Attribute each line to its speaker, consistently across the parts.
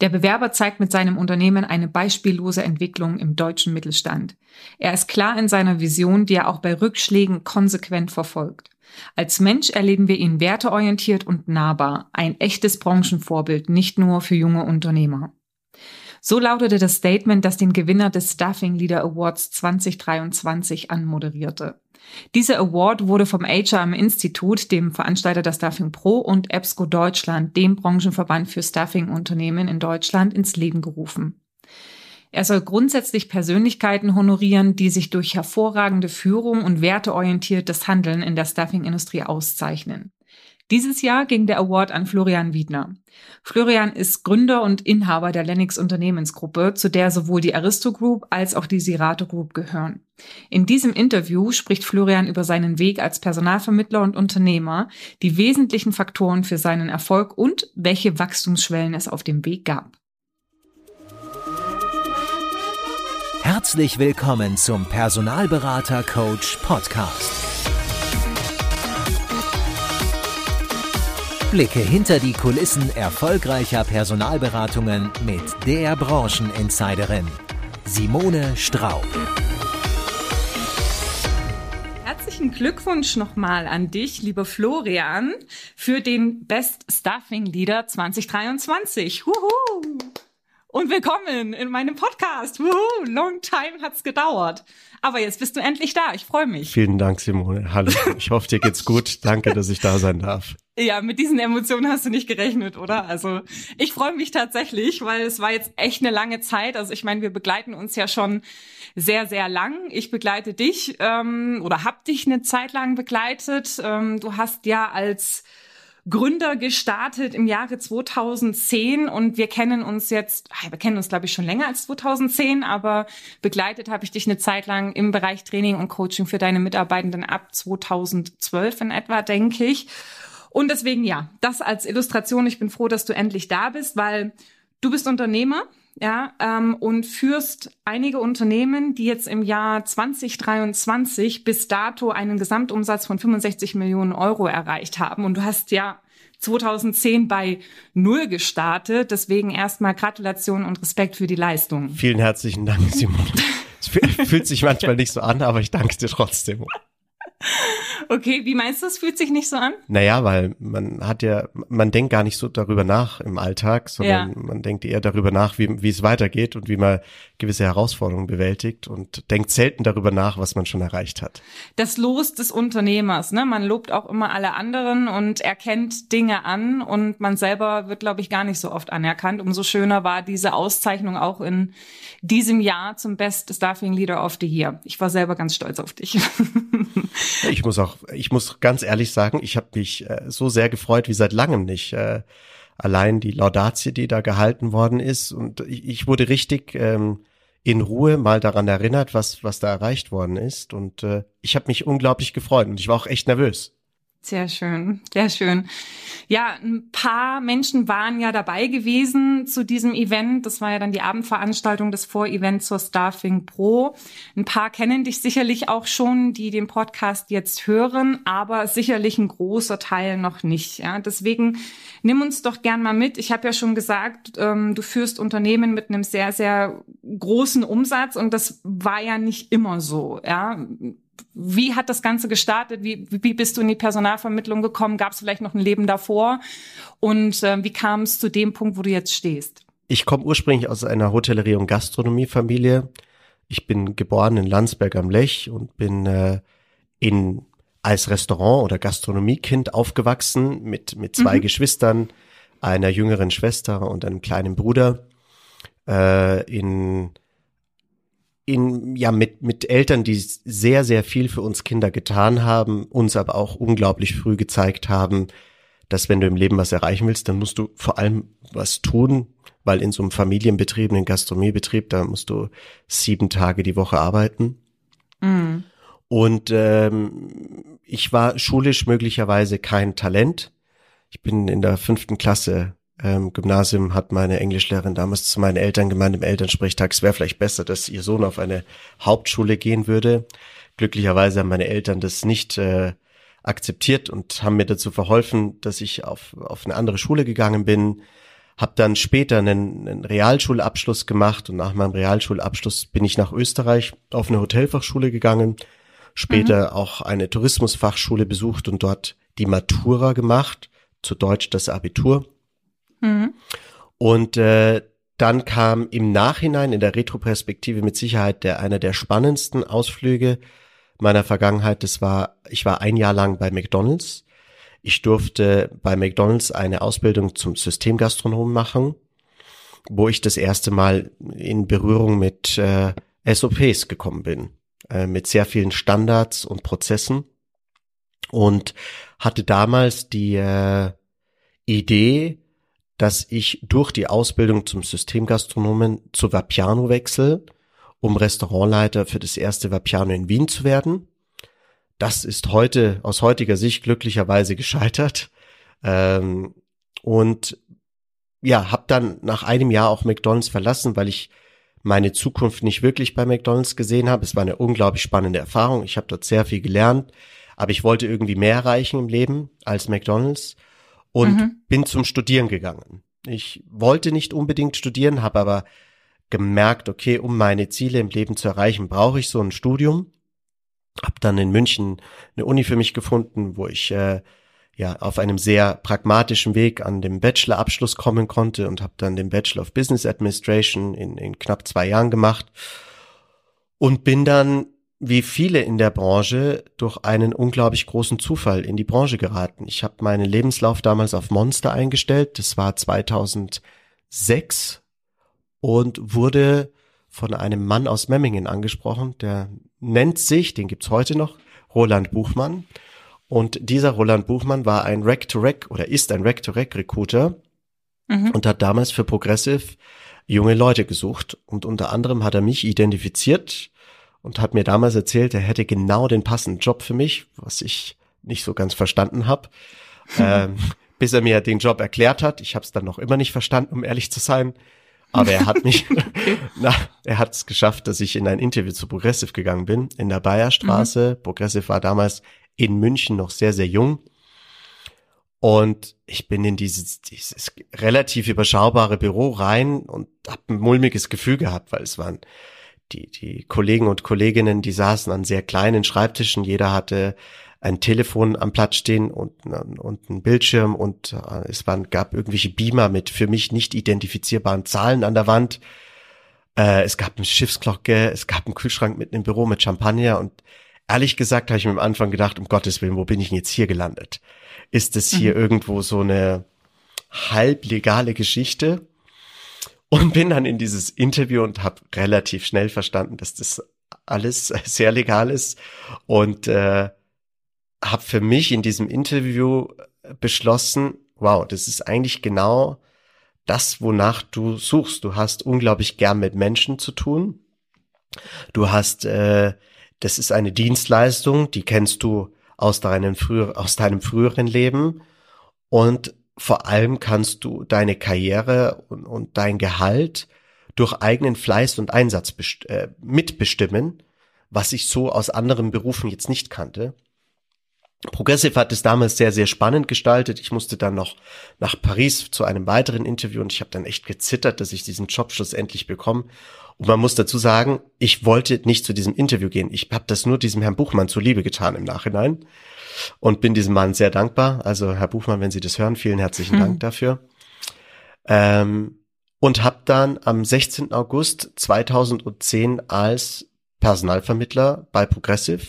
Speaker 1: Der Bewerber zeigt mit seinem Unternehmen eine beispiellose Entwicklung im deutschen Mittelstand. Er ist klar in seiner Vision, die er auch bei Rückschlägen konsequent verfolgt. Als Mensch erleben wir ihn werteorientiert und nahbar, ein echtes Branchenvorbild, nicht nur für junge Unternehmer. So lautete das Statement, das den Gewinner des Staffing Leader Awards 2023 anmoderierte. Dieser Award wurde vom HRM Institut, dem Veranstalter der Staffing Pro und EBSCO Deutschland, dem Branchenverband für Staffing-Unternehmen in Deutschland, ins Leben gerufen. Er soll grundsätzlich Persönlichkeiten honorieren, die sich durch hervorragende Führung und werteorientiertes Handeln in der Staffing-Industrie auszeichnen. Dieses Jahr ging der Award an Florian Wiedner. Florian ist Gründer und Inhaber der Lennox Unternehmensgruppe, zu der sowohl die Aristo Group als auch die Sirato Group gehören. In diesem Interview spricht Florian über seinen Weg als Personalvermittler und Unternehmer, die wesentlichen Faktoren für seinen Erfolg und welche Wachstumsschwellen es auf dem Weg gab.
Speaker 2: Herzlich willkommen zum Personalberater Coach Podcast. Blicke hinter die Kulissen erfolgreicher Personalberatungen mit der Brancheninsiderin Simone Straub.
Speaker 1: Herzlichen Glückwunsch nochmal an dich, lieber Florian, für den Best Staffing Leader 2023. Huhu! Und willkommen in meinem Podcast. Wuhu, long time hat's gedauert. Aber jetzt bist du endlich da. Ich freue mich.
Speaker 3: Vielen Dank, Simone. Hallo. Ich hoffe, dir geht's gut. Danke, dass ich da sein darf.
Speaker 1: Ja, mit diesen Emotionen hast du nicht gerechnet, oder? Also ich freue mich tatsächlich, weil es war jetzt echt eine lange Zeit. Also ich meine, wir begleiten uns ja schon sehr, sehr lang. Ich begleite dich ähm, oder hab dich eine Zeit lang begleitet. Ähm, du hast ja als Gründer gestartet im Jahre 2010 und wir kennen uns jetzt, wir kennen uns glaube ich schon länger als 2010, aber begleitet habe ich dich eine Zeit lang im Bereich Training und Coaching für deine Mitarbeitenden ab 2012 in etwa, denke ich. Und deswegen ja, das als Illustration. Ich bin froh, dass du endlich da bist, weil du bist Unternehmer, ja, ähm, und führst einige Unternehmen, die jetzt im Jahr 2023 bis dato einen Gesamtumsatz von 65 Millionen Euro erreicht haben. Und du hast ja 2010 bei Null gestartet. Deswegen erstmal Gratulation und Respekt für die Leistung.
Speaker 3: Vielen herzlichen Dank, Simon. Es fühlt sich manchmal nicht so an, aber ich danke dir trotzdem.
Speaker 1: Okay, wie meinst du, es fühlt sich nicht so an?
Speaker 3: Naja, weil man hat ja, man denkt gar nicht so darüber nach im Alltag, sondern ja. man denkt eher darüber nach, wie, wie es weitergeht und wie man gewisse Herausforderungen bewältigt und denkt selten darüber nach, was man schon erreicht hat.
Speaker 1: Das Los des Unternehmers, ne? Man lobt auch immer alle anderen und erkennt Dinge an und man selber wird, glaube ich, gar nicht so oft anerkannt. Umso schöner war diese Auszeichnung auch in diesem Jahr zum Best Staffing Leader of the Year. Ich war selber ganz stolz auf dich.
Speaker 3: Ich muss auch, ich muss ganz ehrlich sagen, ich habe mich äh, so sehr gefreut wie seit langem nicht. Äh, allein die Laudatie, die da gehalten worden ist. Und ich, ich wurde richtig ähm, in Ruhe mal daran erinnert, was, was da erreicht worden ist. Und äh, ich habe mich unglaublich gefreut und ich war auch echt nervös.
Speaker 1: Sehr schön, sehr schön. Ja, ein paar Menschen waren ja dabei gewesen zu diesem Event. Das war ja dann die Abendveranstaltung des Vorevents zur Staffing Pro. Ein paar kennen dich sicherlich auch schon, die den Podcast jetzt hören, aber sicherlich ein großer Teil noch nicht. Ja, deswegen nimm uns doch gern mal mit. Ich habe ja schon gesagt, ähm, du führst Unternehmen mit einem sehr, sehr großen Umsatz und das war ja nicht immer so. Ja, wie hat das Ganze gestartet? Wie, wie bist du in die Personalvermittlung gekommen? Gab es vielleicht noch ein Leben davor? Und äh, wie kam es zu dem Punkt, wo du jetzt stehst?
Speaker 3: Ich komme ursprünglich aus einer Hotellerie- und Gastronomiefamilie. Ich bin geboren in Landsberg am Lech und bin äh, in als Restaurant- oder Gastronomiekind aufgewachsen mit mit zwei mhm. Geschwistern, einer jüngeren Schwester und einem kleinen Bruder. Äh, in in, ja, mit, mit Eltern, die sehr, sehr viel für uns Kinder getan haben, uns aber auch unglaublich früh gezeigt haben, dass wenn du im Leben was erreichen willst, dann musst du vor allem was tun, weil in so einem Familienbetrieb, einem Gastronomiebetrieb, da musst du sieben Tage die Woche arbeiten. Mhm. Und ähm, ich war schulisch möglicherweise kein Talent. Ich bin in der fünften Klasse ähm, Gymnasium hat meine Englischlehrerin damals zu meinen Eltern gemeint im Elternsprechtag, es wäre vielleicht besser, dass ihr Sohn auf eine Hauptschule gehen würde. Glücklicherweise haben meine Eltern das nicht äh, akzeptiert und haben mir dazu verholfen, dass ich auf, auf eine andere Schule gegangen bin, Habe dann später einen, einen Realschulabschluss gemacht und nach meinem Realschulabschluss bin ich nach Österreich auf eine Hotelfachschule gegangen, später mhm. auch eine Tourismusfachschule besucht und dort die Matura gemacht, zu Deutsch das Abitur. Mhm. Und äh, dann kam im Nachhinein in der Retroperspektive mit Sicherheit der einer der spannendsten Ausflüge meiner Vergangenheit. Das war, ich war ein Jahr lang bei McDonald's ich durfte bei McDonald's eine Ausbildung zum Systemgastronom machen, wo ich das erste Mal in Berührung mit äh, SOPs gekommen bin, äh, mit sehr vielen Standards und Prozessen und hatte damals die äh, Idee, dass ich durch die Ausbildung zum Systemgastronomen zu Vapiano wechsle, um Restaurantleiter für das erste Vapiano in Wien zu werden. Das ist heute aus heutiger Sicht glücklicherweise gescheitert. Ähm, und ja, habe dann nach einem Jahr auch McDonald's verlassen, weil ich meine Zukunft nicht wirklich bei McDonald's gesehen habe. Es war eine unglaublich spannende Erfahrung. Ich habe dort sehr viel gelernt, aber ich wollte irgendwie mehr erreichen im Leben als McDonald's und mhm. bin zum Studieren gegangen. Ich wollte nicht unbedingt studieren, habe aber gemerkt, okay, um meine Ziele im Leben zu erreichen, brauche ich so ein Studium. Hab dann in München eine Uni für mich gefunden, wo ich äh, ja auf einem sehr pragmatischen Weg an dem Bachelorabschluss kommen konnte und habe dann den Bachelor of Business Administration in, in knapp zwei Jahren gemacht und bin dann wie viele in der Branche durch einen unglaublich großen Zufall in die Branche geraten. Ich habe meinen Lebenslauf damals auf Monster eingestellt, das war 2006 und wurde von einem Mann aus Memmingen angesprochen, der nennt sich, den gibt's heute noch, Roland Buchmann. Und dieser Roland Buchmann war ein Rack-to-Rack oder ist ein Rack-to-Rack-Recruiter mhm. und hat damals für Progressive junge Leute gesucht. Und unter anderem hat er mich identifiziert und hat mir damals erzählt, er hätte genau den passenden Job für mich, was ich nicht so ganz verstanden habe. ähm, bis er mir den Job erklärt hat. Ich habe es dann noch immer nicht verstanden, um ehrlich zu sein. Aber er hat mich, na, er hat es geschafft, dass ich in ein Interview zu Progressive gegangen bin, in der Bayerstraße. Mhm. Progressive war damals in München noch sehr, sehr jung. Und ich bin in dieses, dieses relativ überschaubare Büro rein und habe ein mulmiges Gefühl gehabt, weil es waren die, die Kollegen und Kolleginnen, die saßen an sehr kleinen Schreibtischen. Jeder hatte ein Telefon am Platz stehen und, und ein Bildschirm und äh, es waren, gab irgendwelche Beamer mit für mich nicht identifizierbaren Zahlen an der Wand. Äh, es gab eine Schiffsglocke, es gab einen Kühlschrank mitten im Büro mit Champagner und ehrlich gesagt habe ich mir am Anfang gedacht, um Gottes Willen, wo bin ich denn jetzt hier gelandet? Ist es hier mhm. irgendwo so eine halblegale Geschichte? Und bin dann in dieses Interview und habe relativ schnell verstanden, dass das alles sehr legal ist und äh, habe für mich in diesem Interview beschlossen, wow, das ist eigentlich genau das, wonach du suchst. Du hast unglaublich gern mit Menschen zu tun. Du hast, äh, das ist eine Dienstleistung, die kennst du aus deinem, früher, aus deinem früheren Leben. Und vor allem kannst du deine Karriere und, und dein Gehalt durch eigenen Fleiß und Einsatz äh, mitbestimmen, was ich so aus anderen Berufen jetzt nicht kannte. Progressive hat es damals sehr, sehr spannend gestaltet. Ich musste dann noch nach Paris zu einem weiteren Interview und ich habe dann echt gezittert, dass ich diesen Job schlussendlich bekomme. Und man muss dazu sagen, ich wollte nicht zu diesem Interview gehen. Ich habe das nur diesem Herrn Buchmann zuliebe getan im Nachhinein und bin diesem Mann sehr dankbar. Also Herr Buchmann, wenn Sie das hören, vielen herzlichen hm. Dank dafür. Ähm, und habe dann am 16. August 2010 als Personalvermittler bei Progressive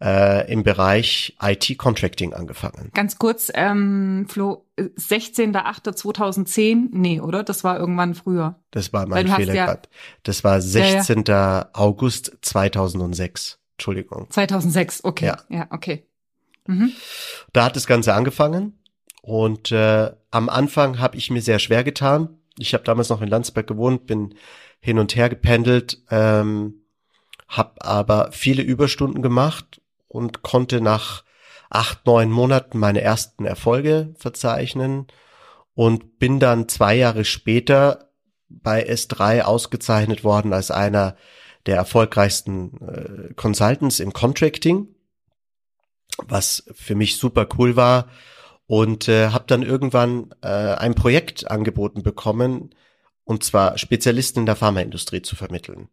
Speaker 3: äh, im Bereich IT-Contracting angefangen.
Speaker 1: Ganz kurz, ähm, Flo, 16.08.2010? Nee, oder? Das war irgendwann früher.
Speaker 3: Das war mein Fehler ja. Das war 16. Ja, ja. August 2006. Entschuldigung.
Speaker 1: 2006, okay. Ja, ja okay.
Speaker 3: Mhm. Da hat das Ganze angefangen und äh, am Anfang habe ich mir sehr schwer getan. Ich habe damals noch in Landsberg gewohnt, bin hin und her gependelt, ähm, habe aber viele Überstunden gemacht und konnte nach acht, neun Monaten meine ersten Erfolge verzeichnen und bin dann zwei Jahre später bei S3 ausgezeichnet worden als einer der erfolgreichsten äh, Consultants im Contracting, was für mich super cool war und äh, habe dann irgendwann äh, ein Projekt angeboten bekommen, und zwar Spezialisten in der Pharmaindustrie zu vermitteln.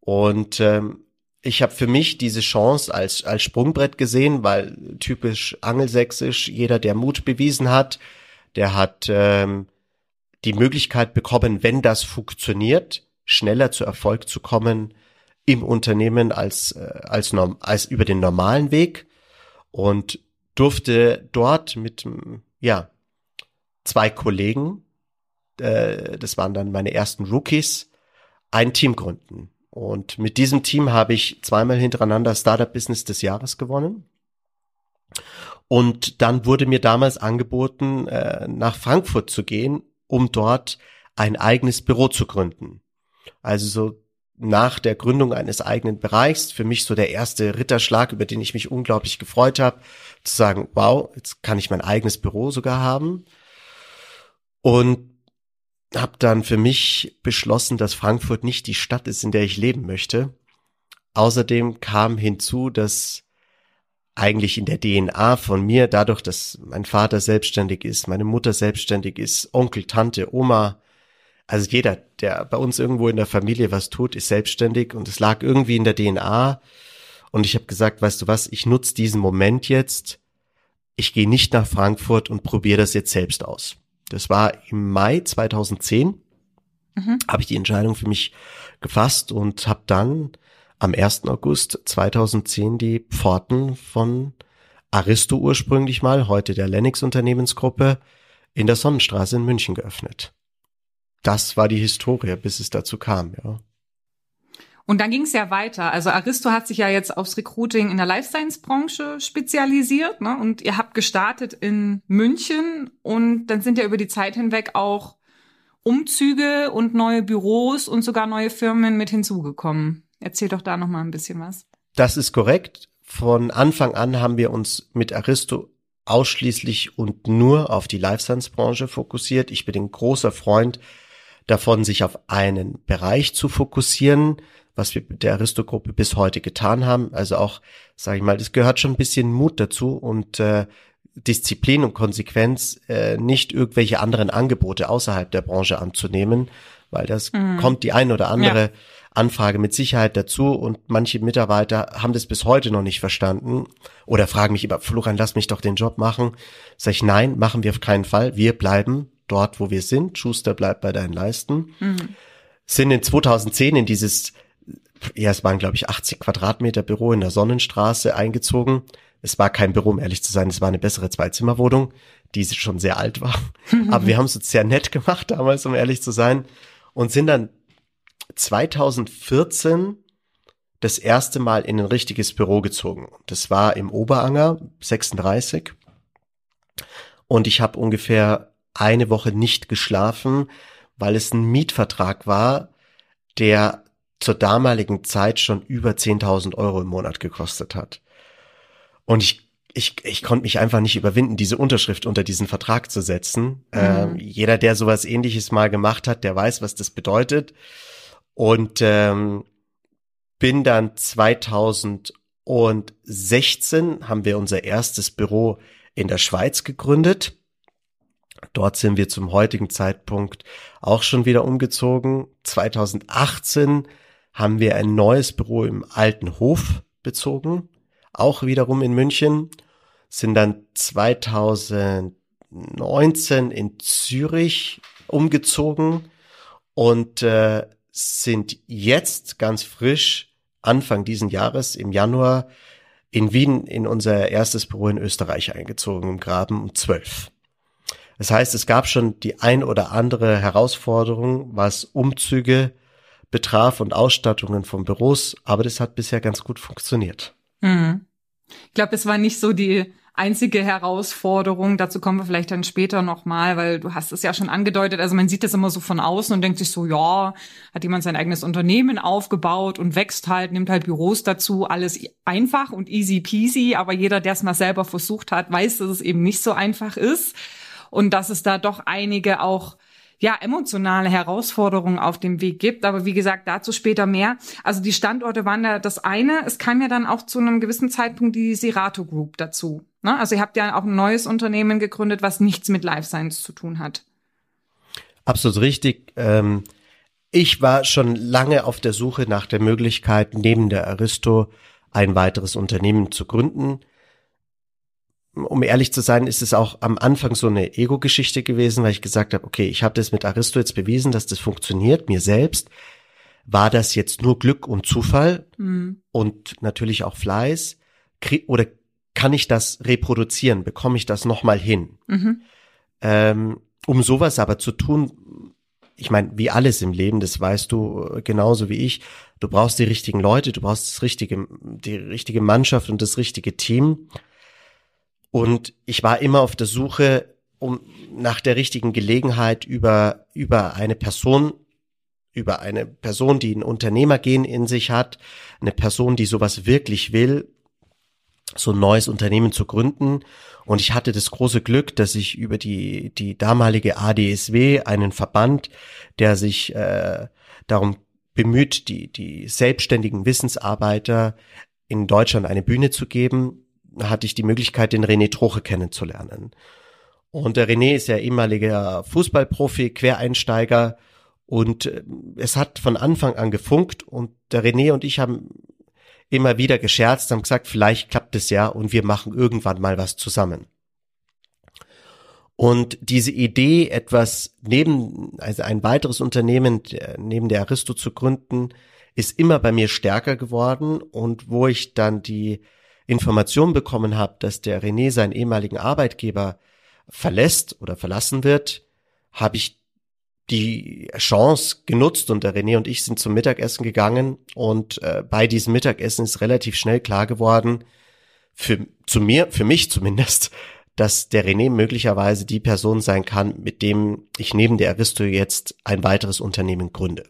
Speaker 3: Und ähm, ich habe für mich diese Chance als, als Sprungbrett gesehen, weil typisch angelsächsisch, jeder, der Mut bewiesen hat, der hat ähm, die Möglichkeit bekommen, wenn das funktioniert, schneller zu Erfolg zu kommen im Unternehmen als, äh, als, norm als über den normalen Weg und durfte dort mit, ja, zwei Kollegen, äh, das waren dann meine ersten Rookies, ein Team gründen. Und mit diesem Team habe ich zweimal hintereinander Startup Business des Jahres gewonnen. Und dann wurde mir damals angeboten, äh, nach Frankfurt zu gehen, um dort ein eigenes Büro zu gründen. Also so nach der Gründung eines eigenen Bereichs, für mich so der erste Ritterschlag, über den ich mich unglaublich gefreut habe, zu sagen, wow, jetzt kann ich mein eigenes Büro sogar haben. Und habe dann für mich beschlossen, dass Frankfurt nicht die Stadt ist, in der ich leben möchte. Außerdem kam hinzu, dass eigentlich in der DNA von mir, dadurch, dass mein Vater selbstständig ist, meine Mutter selbstständig ist, Onkel, Tante, Oma, also jeder, der bei uns irgendwo in der Familie was tut, ist selbstständig und es lag irgendwie in der DNA. Und ich habe gesagt, weißt du was, ich nutze diesen Moment jetzt. Ich gehe nicht nach Frankfurt und probiere das jetzt selbst aus. Das war im Mai 2010, mhm. habe ich die Entscheidung für mich gefasst und habe dann am 1. August 2010 die Pforten von Aristo ursprünglich mal, heute der Lennox Unternehmensgruppe, in der Sonnenstraße in München geöffnet. Das war die Historie, bis es dazu kam, ja.
Speaker 1: Und dann ging es ja weiter. Also Aristo hat sich ja jetzt aufs Recruiting in der Life Science Branche spezialisiert, ne? Und ihr habt gestartet in München und dann sind ja über die Zeit hinweg auch Umzüge und neue Büros und sogar neue Firmen mit hinzugekommen. Erzähl doch da noch mal ein bisschen was.
Speaker 3: Das ist korrekt. Von Anfang an haben wir uns mit Aristo ausschließlich und nur auf die Life Science Branche fokussiert. Ich bin ein großer Freund davon, sich auf einen Bereich zu fokussieren was wir mit der Aristogruppe bis heute getan haben. Also auch, sage ich mal, das gehört schon ein bisschen Mut dazu und äh, Disziplin und Konsequenz, äh, nicht irgendwelche anderen Angebote außerhalb der Branche anzunehmen, weil das mhm. kommt die ein oder andere ja. Anfrage mit Sicherheit dazu und manche Mitarbeiter haben das bis heute noch nicht verstanden oder fragen mich immer, Florian, lass mich doch den Job machen. Sag ich, nein, machen wir auf keinen Fall. Wir bleiben dort, wo wir sind. Schuster bleibt bei deinen Leisten. Mhm. Sind in 2010 in dieses ja, es waren, glaube ich, 80 Quadratmeter Büro in der Sonnenstraße eingezogen. Es war kein Büro, um ehrlich zu sein, es war eine bessere Zweizimmerwohnung, die schon sehr alt war. Aber wir haben es sehr nett gemacht damals, um ehrlich zu sein. Und sind dann 2014 das erste Mal in ein richtiges Büro gezogen. Das war im Oberanger 36. Und ich habe ungefähr eine Woche nicht geschlafen, weil es ein Mietvertrag war, der zur damaligen Zeit schon über 10.000 Euro im Monat gekostet hat. Und ich, ich, ich konnte mich einfach nicht überwinden, diese Unterschrift unter diesen Vertrag zu setzen. Mhm. Ähm, jeder, der sowas ähnliches mal gemacht hat, der weiß, was das bedeutet. Und ähm, bin dann 2016 haben wir unser erstes Büro in der Schweiz gegründet. Dort sind wir zum heutigen Zeitpunkt auch schon wieder umgezogen. 2018 haben wir ein neues Büro im Alten Hof bezogen, auch wiederum in München, sind dann 2019 in Zürich umgezogen und äh, sind jetzt ganz frisch Anfang diesen Jahres im Januar in Wien in unser erstes Büro in Österreich eingezogen, im Graben um 12. Das heißt, es gab schon die ein oder andere Herausforderung, was Umzüge betraf und Ausstattungen von Büros, aber das hat bisher ganz gut funktioniert.
Speaker 1: Mhm. Ich glaube, es war nicht so die einzige Herausforderung. Dazu kommen wir vielleicht dann später nochmal, weil du hast es ja schon angedeutet. Also man sieht das immer so von außen und denkt sich so, ja, hat jemand sein eigenes Unternehmen aufgebaut und wächst halt, nimmt halt Büros dazu, alles einfach und easy peasy. Aber jeder, der es mal selber versucht hat, weiß, dass es eben nicht so einfach ist und dass es da doch einige auch ja, emotionale Herausforderungen auf dem Weg gibt. Aber wie gesagt, dazu später mehr. Also die Standorte waren ja das eine. Es kam ja dann auch zu einem gewissen Zeitpunkt die Serato Group dazu. Ne? Also ihr habt ja auch ein neues Unternehmen gegründet, was nichts mit Life Science zu tun hat.
Speaker 3: Absolut richtig. Ähm, ich war schon lange auf der Suche nach der Möglichkeit, neben der Aristo ein weiteres Unternehmen zu gründen um ehrlich zu sein, ist es auch am Anfang so eine Ego-Geschichte gewesen, weil ich gesagt habe, okay, ich habe das mit Aristo jetzt bewiesen, dass das funktioniert, mir selbst. War das jetzt nur Glück und Zufall mhm. und natürlich auch Fleiß? Oder kann ich das reproduzieren? Bekomme ich das nochmal hin? Mhm. Ähm, um sowas aber zu tun, ich meine, wie alles im Leben, das weißt du genauso wie ich, du brauchst die richtigen Leute, du brauchst das richtige, die richtige Mannschaft und das richtige Team. Und ich war immer auf der Suche um nach der richtigen Gelegenheit über, über eine Person, über eine Person, die ein Unternehmergehen in sich hat, eine Person, die sowas wirklich will, so ein neues Unternehmen zu gründen. Und ich hatte das große Glück, dass ich über die, die damalige ADSW, einen Verband, der sich äh, darum bemüht, die, die selbstständigen Wissensarbeiter in Deutschland eine Bühne zu geben, hatte ich die Möglichkeit, den René Troche kennenzulernen. Und der René ist ja ehemaliger Fußballprofi, Quereinsteiger und äh, es hat von Anfang an gefunkt und der René und ich haben immer wieder gescherzt, haben gesagt, vielleicht klappt es ja und wir machen irgendwann mal was zusammen. Und diese Idee, etwas neben, also ein weiteres Unternehmen neben der Aristo zu gründen, ist immer bei mir stärker geworden und wo ich dann die Information bekommen habe, dass der René seinen ehemaligen Arbeitgeber verlässt oder verlassen wird, habe ich die Chance genutzt und der René und ich sind zum Mittagessen gegangen und äh, bei diesem Mittagessen ist relativ schnell klar geworden, für, zu mir, für mich zumindest, dass der René möglicherweise die Person sein kann, mit dem ich neben der Aristo jetzt ein weiteres Unternehmen gründe.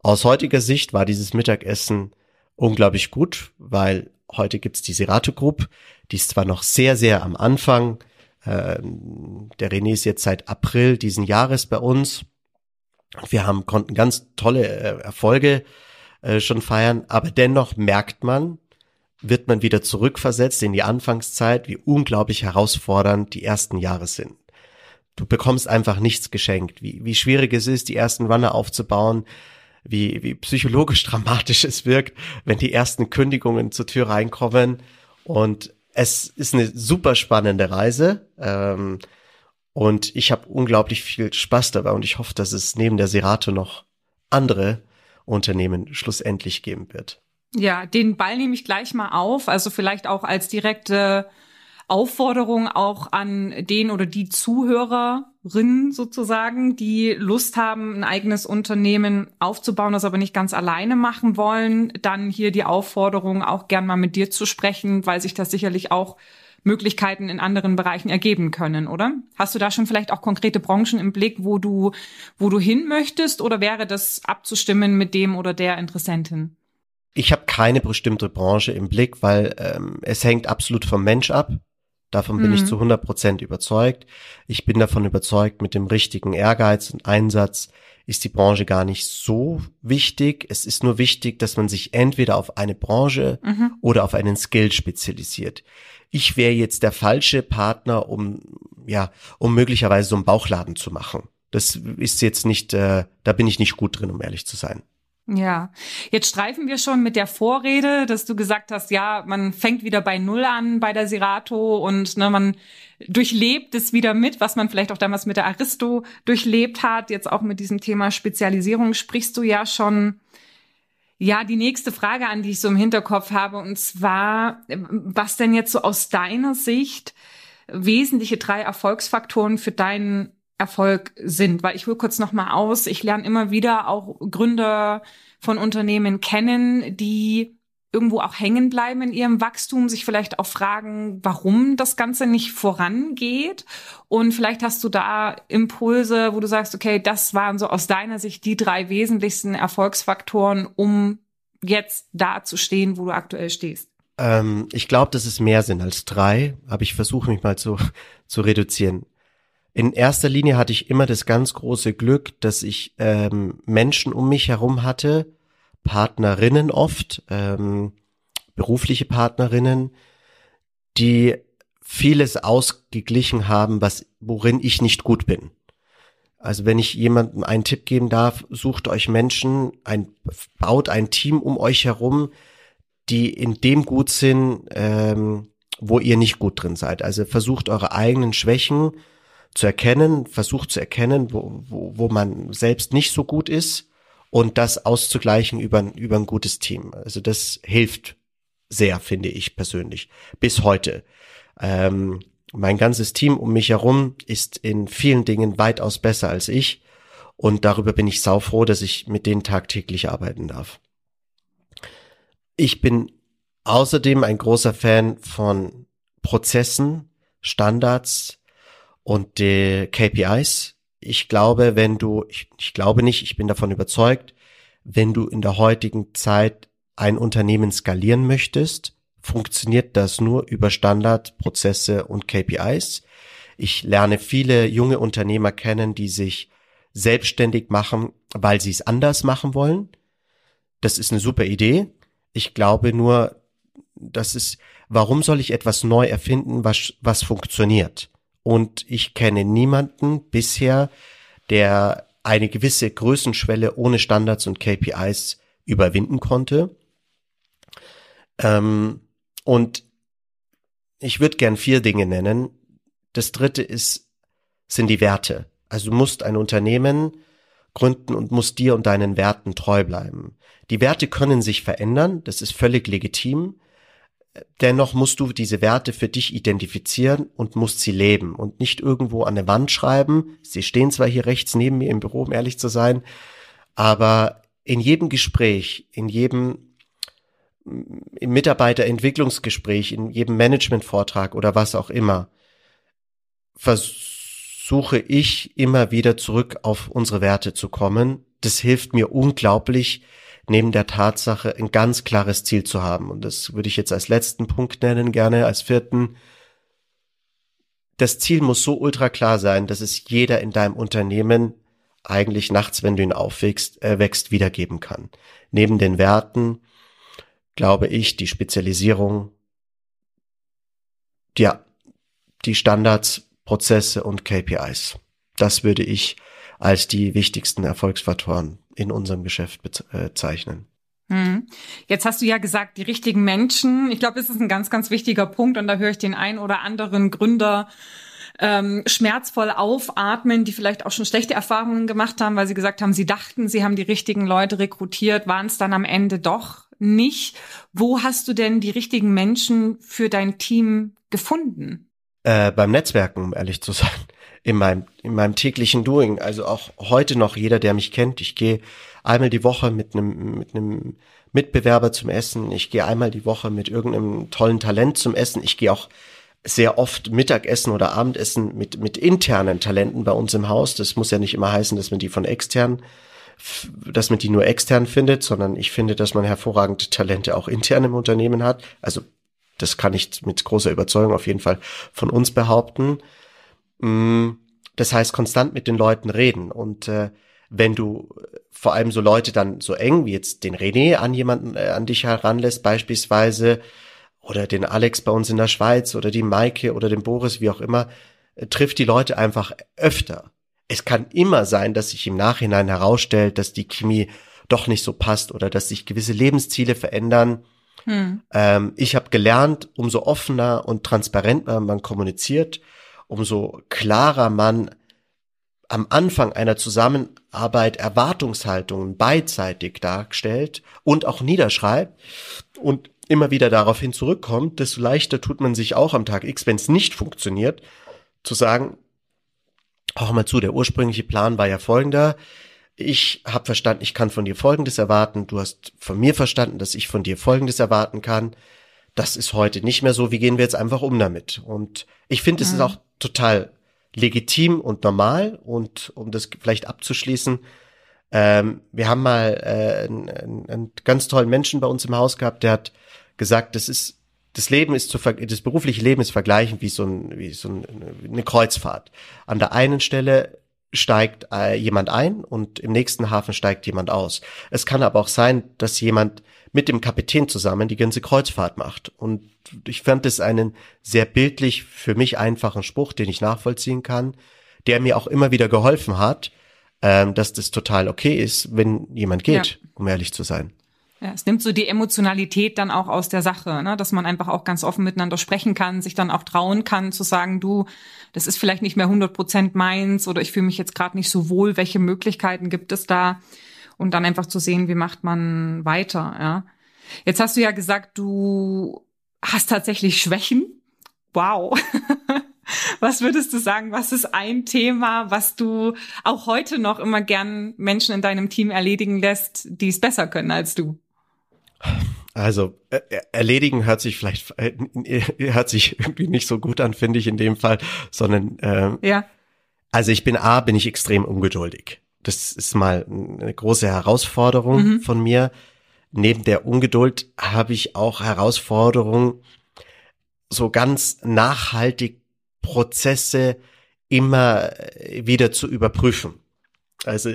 Speaker 3: Aus heutiger Sicht war dieses Mittagessen unglaublich gut, weil Heute gibt's die Serato Group, die ist zwar noch sehr, sehr am Anfang. Äh, der René ist jetzt seit April diesen Jahres bei uns. Wir haben, konnten ganz tolle äh, Erfolge äh, schon feiern, aber dennoch merkt man, wird man wieder zurückversetzt in die Anfangszeit, wie unglaublich herausfordernd die ersten Jahre sind. Du bekommst einfach nichts geschenkt, wie, wie schwierig es ist, die ersten Runner aufzubauen, wie, wie psychologisch dramatisch es wirkt, wenn die ersten Kündigungen zur Tür reinkommen. Und es ist eine super spannende Reise. Ähm, und ich habe unglaublich viel Spaß dabei und ich hoffe, dass es neben der Serato noch andere Unternehmen schlussendlich geben wird.
Speaker 1: Ja, den Ball nehme ich gleich mal auf. Also vielleicht auch als direkte Aufforderung auch an den oder die Zuhörerinnen sozusagen, die Lust haben, ein eigenes Unternehmen aufzubauen, das aber nicht ganz alleine machen wollen, dann hier die Aufforderung, auch gern mal mit dir zu sprechen, weil sich das sicherlich auch Möglichkeiten in anderen Bereichen ergeben können, oder? Hast du da schon vielleicht auch konkrete Branchen im Blick, wo du, wo du hin möchtest, oder wäre das abzustimmen mit dem oder der Interessentin?
Speaker 3: Ich habe keine bestimmte Branche im Blick, weil ähm, es hängt absolut vom Mensch ab. Davon bin mhm. ich zu 100 Prozent überzeugt. Ich bin davon überzeugt, mit dem richtigen Ehrgeiz und Einsatz ist die Branche gar nicht so wichtig. Es ist nur wichtig, dass man sich entweder auf eine Branche mhm. oder auf einen Skill spezialisiert. Ich wäre jetzt der falsche Partner, um ja, um möglicherweise so einen Bauchladen zu machen. Das ist jetzt nicht, äh, da bin ich nicht gut drin, um ehrlich zu sein.
Speaker 1: Ja, jetzt streifen wir schon mit der Vorrede, dass du gesagt hast, ja, man fängt wieder bei Null an bei der Serato und ne, man durchlebt es wieder mit, was man vielleicht auch damals mit der Aristo durchlebt hat. Jetzt auch mit diesem Thema Spezialisierung sprichst du ja schon. Ja, die nächste Frage, an die ich so im Hinterkopf habe, und zwar, was denn jetzt so aus deiner Sicht wesentliche drei Erfolgsfaktoren für deinen Erfolg sind, weil ich will kurz noch mal aus, ich lerne immer wieder auch Gründer von Unternehmen kennen, die irgendwo auch hängen bleiben in ihrem Wachstum, sich vielleicht auch fragen, warum das Ganze nicht vorangeht. Und vielleicht hast du da Impulse, wo du sagst, okay, das waren so aus deiner Sicht die drei wesentlichsten Erfolgsfaktoren, um jetzt da zu stehen, wo du aktuell stehst.
Speaker 3: Ähm, ich glaube, dass es mehr sind als drei, aber ich versuche mich mal zu, zu reduzieren In erster Linie hatte ich immer das ganz große Glück, dass ich ähm, Menschen um mich herum hatte, Partnerinnen oft, ähm, berufliche Partnerinnen, die vieles ausgeglichen haben, was worin ich nicht gut bin. Also wenn ich jemandem einen Tipp geben darf, sucht euch Menschen, ein, baut ein Team um euch herum, die in dem gut sind, ähm, wo ihr nicht gut drin seid. Also versucht eure eigenen Schwächen zu erkennen, versucht zu erkennen, wo, wo, wo man selbst nicht so gut ist und das auszugleichen über, über ein gutes Team. Also das hilft sehr, finde ich persönlich, bis heute. Ähm, mein ganzes Team um mich herum ist in vielen Dingen weitaus besser als ich und darüber bin ich saufroh, dass ich mit denen tagtäglich arbeiten darf. Ich bin außerdem ein großer Fan von Prozessen, Standards, und die KPIs. Ich glaube, wenn du, ich, ich glaube nicht, ich bin davon überzeugt, wenn du in der heutigen Zeit ein Unternehmen skalieren möchtest, funktioniert das nur über Standardprozesse und KPIs. Ich lerne viele junge Unternehmer kennen, die sich selbstständig machen, weil sie es anders machen wollen. Das ist eine super Idee. Ich glaube nur, das ist, warum soll ich etwas neu erfinden, was, was funktioniert? Und ich kenne niemanden bisher, der eine gewisse Größenschwelle ohne Standards und KPIs überwinden konnte. Ähm, und ich würde gern vier Dinge nennen. Das dritte ist, sind die Werte. Also du musst ein Unternehmen gründen und musst dir und deinen Werten treu bleiben. Die Werte können sich verändern, das ist völlig legitim. Dennoch musst du diese Werte für dich identifizieren und musst sie leben und nicht irgendwo an der Wand schreiben. Sie stehen zwar hier rechts neben mir im Büro, um ehrlich zu sein, aber in jedem Gespräch, in jedem im Mitarbeiterentwicklungsgespräch, in jedem Managementvortrag oder was auch immer, versuche ich immer wieder zurück auf unsere Werte zu kommen. Das hilft mir unglaublich, neben der Tatsache, ein ganz klares Ziel zu haben. Und das würde ich jetzt als letzten Punkt nennen, gerne als vierten. Das Ziel muss so ultra klar sein, dass es jeder in deinem Unternehmen eigentlich nachts, wenn du ihn aufwächst, äh, wächst, wiedergeben kann. Neben den Werten glaube ich, die Spezialisierung, ja, die Standards, Prozesse und KPIs. Das würde ich als die wichtigsten Erfolgsfaktoren in unserem Geschäft bezeichnen.
Speaker 1: Äh, hm. Jetzt hast du ja gesagt, die richtigen Menschen. Ich glaube, es ist ein ganz, ganz wichtiger Punkt und da höre ich den ein oder anderen Gründer ähm, schmerzvoll aufatmen, die vielleicht auch schon schlechte Erfahrungen gemacht haben, weil sie gesagt haben, sie dachten, sie haben die richtigen Leute rekrutiert, waren es dann am Ende doch nicht. Wo hast du denn die richtigen Menschen für dein Team gefunden?
Speaker 3: Äh, beim Netzwerken, um ehrlich zu sein in meinem, in meinem täglichen Doing. Also auch heute noch jeder, der mich kennt. Ich gehe einmal die Woche mit einem, mit einem Mitbewerber zum Essen. Ich gehe einmal die Woche mit irgendeinem tollen Talent zum Essen. Ich gehe auch sehr oft Mittagessen oder Abendessen mit, mit internen Talenten bei uns im Haus. Das muss ja nicht immer heißen, dass man die von extern, dass man die nur extern findet, sondern ich finde, dass man hervorragende Talente auch intern im Unternehmen hat. Also das kann ich mit großer Überzeugung auf jeden Fall von uns behaupten. Mm, das heißt, konstant mit den Leuten reden. Und äh, wenn du vor allem so Leute dann so eng wie jetzt den René an jemanden, äh, an dich heranlässt, beispielsweise, oder den Alex bei uns in der Schweiz oder die Maike oder den Boris, wie auch immer, äh, trifft die Leute einfach öfter. Es kann immer sein, dass sich im Nachhinein herausstellt, dass die Chemie doch nicht so passt oder dass sich gewisse Lebensziele verändern. Hm. Ähm, ich habe gelernt, umso offener und transparenter man kommuniziert, umso klarer man am Anfang einer Zusammenarbeit Erwartungshaltungen beidseitig darstellt und auch niederschreibt und immer wieder daraufhin zurückkommt, desto leichter tut man sich auch am Tag X, wenn es nicht funktioniert, zu sagen, hör mal zu, der ursprüngliche Plan war ja folgender. Ich habe verstanden, ich kann von dir Folgendes erwarten. Du hast von mir verstanden, dass ich von dir Folgendes erwarten kann. Das ist heute nicht mehr so. Wie gehen wir jetzt einfach um damit? Und ich finde, es mhm. ist auch total legitim und normal. Und um das vielleicht abzuschließen, ähm, wir haben mal äh, einen, einen ganz tollen Menschen bei uns im Haus gehabt, der hat gesagt, das ist das Leben ist zu, das berufliche Leben ist vergleichen wie so, ein, wie so ein, eine Kreuzfahrt. An der einen Stelle steigt äh, jemand ein und im nächsten Hafen steigt jemand aus. Es kann aber auch sein, dass jemand mit dem Kapitän zusammen die ganze Kreuzfahrt macht. Und ich fand es einen sehr bildlich, für mich einfachen Spruch, den ich nachvollziehen kann, der mir auch immer wieder geholfen hat, ähm, dass das total okay ist, wenn jemand geht, ja. um ehrlich zu sein.
Speaker 1: Ja, es nimmt so die Emotionalität dann auch aus der Sache, ne? dass man einfach auch ganz offen miteinander sprechen kann, sich dann auch trauen kann zu sagen, du, das ist vielleicht nicht mehr 100 Prozent meins oder ich fühle mich jetzt gerade nicht so wohl, welche Möglichkeiten gibt es da? Und dann einfach zu sehen, wie macht man weiter, ja. Jetzt hast du ja gesagt, du hast tatsächlich Schwächen. Wow. Was würdest du sagen, was ist ein Thema, was du auch heute noch immer gern Menschen in deinem Team erledigen lässt, die es besser können als du?
Speaker 3: Also äh, erledigen hört sich vielleicht äh, hört sich irgendwie nicht so gut an, finde ich in dem Fall, sondern äh, ja. Also ich bin a, bin ich extrem ungeduldig. Das ist mal eine große Herausforderung mhm. von mir. Neben der Ungeduld habe ich auch Herausforderungen, so ganz nachhaltig Prozesse immer wieder zu überprüfen. Also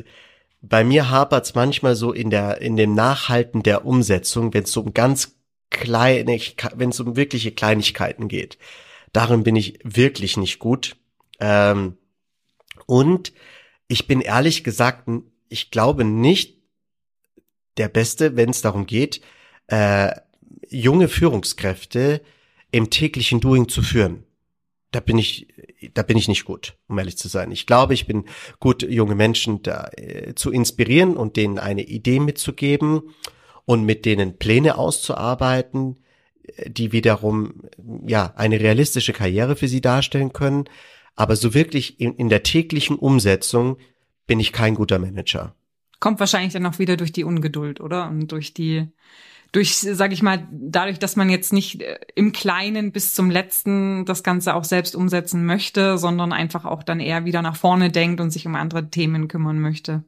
Speaker 3: bei mir hapert es manchmal so in der in dem Nachhalten der Umsetzung, wenn es so um ganz kleine, wenn es um wirkliche Kleinigkeiten geht. Darin bin ich wirklich nicht gut. Ähm, und ich bin ehrlich gesagt, ich glaube nicht der Beste, wenn es darum geht, äh, junge Führungskräfte im täglichen Doing zu führen da bin ich, da bin ich nicht gut, um ehrlich zu sein. Ich glaube, ich bin gut, junge Menschen da äh, zu inspirieren und denen eine Idee mitzugeben und mit denen Pläne auszuarbeiten, äh, die wiederum ja eine realistische Karriere für sie darstellen können. Aber so wirklich in, in der täglichen Umsetzung bin ich kein guter Manager.
Speaker 1: Kommt wahrscheinlich dann auch wieder durch die Ungeduld, oder? Und durch die durch, sage ich mal, dadurch, dass man jetzt nicht äh, im Kleinen bis zum Letzten das Ganze auch selbst umsetzen möchte, sondern einfach auch dann eher wieder nach vorne denkt und sich um andere Themen kümmern möchte.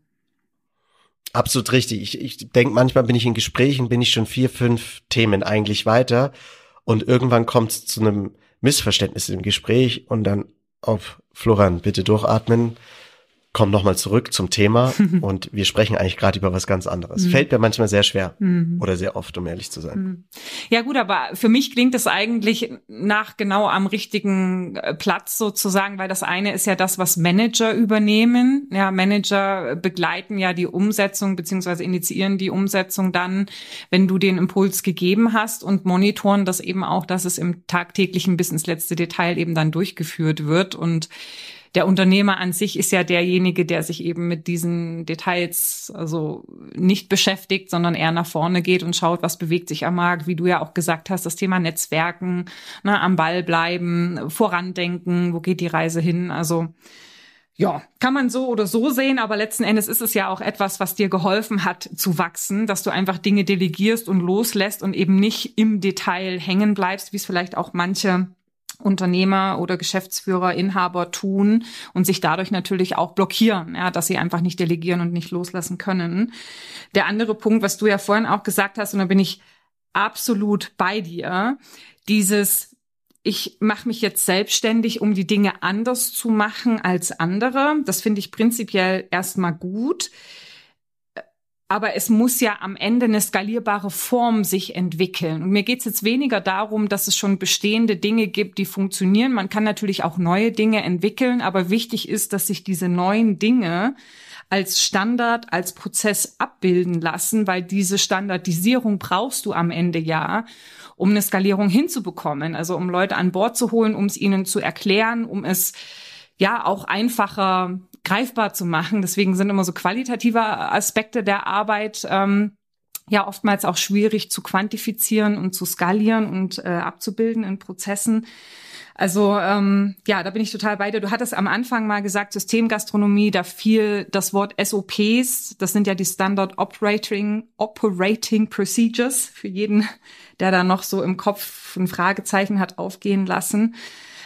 Speaker 3: Absolut richtig. Ich, ich denke, manchmal bin ich in Gesprächen, bin ich schon vier, fünf Themen eigentlich weiter und irgendwann kommt es zu einem Missverständnis im Gespräch und dann auf Florian, bitte durchatmen komm nochmal zurück zum Thema und wir sprechen eigentlich gerade über was ganz anderes. Mhm. Fällt mir manchmal sehr schwer mhm. oder sehr oft, um ehrlich zu sein. Mhm.
Speaker 1: Ja gut, aber für mich klingt es eigentlich nach genau am richtigen äh, Platz sozusagen, weil das eine ist ja das, was Manager übernehmen. Ja, Manager begleiten ja die Umsetzung beziehungsweise initiieren die Umsetzung dann, wenn du den Impuls gegeben hast und monitoren das eben auch, dass es im tagtäglichen bis ins letzte Detail eben dann durchgeführt wird und der Unternehmer an sich ist ja derjenige, der sich eben mit diesen Details also nicht beschäftigt, sondern eher nach vorne geht und schaut, was bewegt sich am Markt, wie du ja auch gesagt hast, das Thema Netzwerken, ne, am Ball bleiben, vorandenken, wo geht die Reise hin? Also ja, kann man so oder so sehen, aber letzten Endes ist es ja auch etwas, was dir geholfen hat zu wachsen, dass du einfach Dinge delegierst und loslässt und eben nicht im Detail hängen bleibst, wie es vielleicht auch manche Unternehmer oder Geschäftsführer, Inhaber tun und sich dadurch natürlich auch blockieren, ja, dass sie einfach nicht delegieren und nicht loslassen können. Der andere Punkt, was du ja vorhin auch gesagt hast, und da bin ich absolut bei dir, dieses ich mache mich jetzt selbstständig, um die Dinge anders zu machen als andere. Das finde ich prinzipiell erstmal gut aber es muss ja am Ende eine skalierbare Form sich entwickeln. Und mir geht es jetzt weniger darum, dass es schon bestehende Dinge gibt, die funktionieren. Man kann natürlich auch neue Dinge entwickeln, aber wichtig ist, dass sich diese neuen Dinge als Standard, als Prozess abbilden lassen, weil diese Standardisierung brauchst du am Ende ja, um eine Skalierung hinzubekommen. Also um Leute an Bord zu holen, um es ihnen zu erklären, um es ja auch einfacher greifbar zu machen. Deswegen sind immer so qualitative Aspekte der Arbeit ähm, ja oftmals auch schwierig zu quantifizieren und zu skalieren und äh, abzubilden in Prozessen. Also ähm, ja, da bin ich total bei dir. Du hattest am Anfang mal gesagt, Systemgastronomie, da fiel das Wort SOPs, das sind ja die Standard Operating, Operating Procedures, für jeden, der da noch so im Kopf ein Fragezeichen hat aufgehen lassen.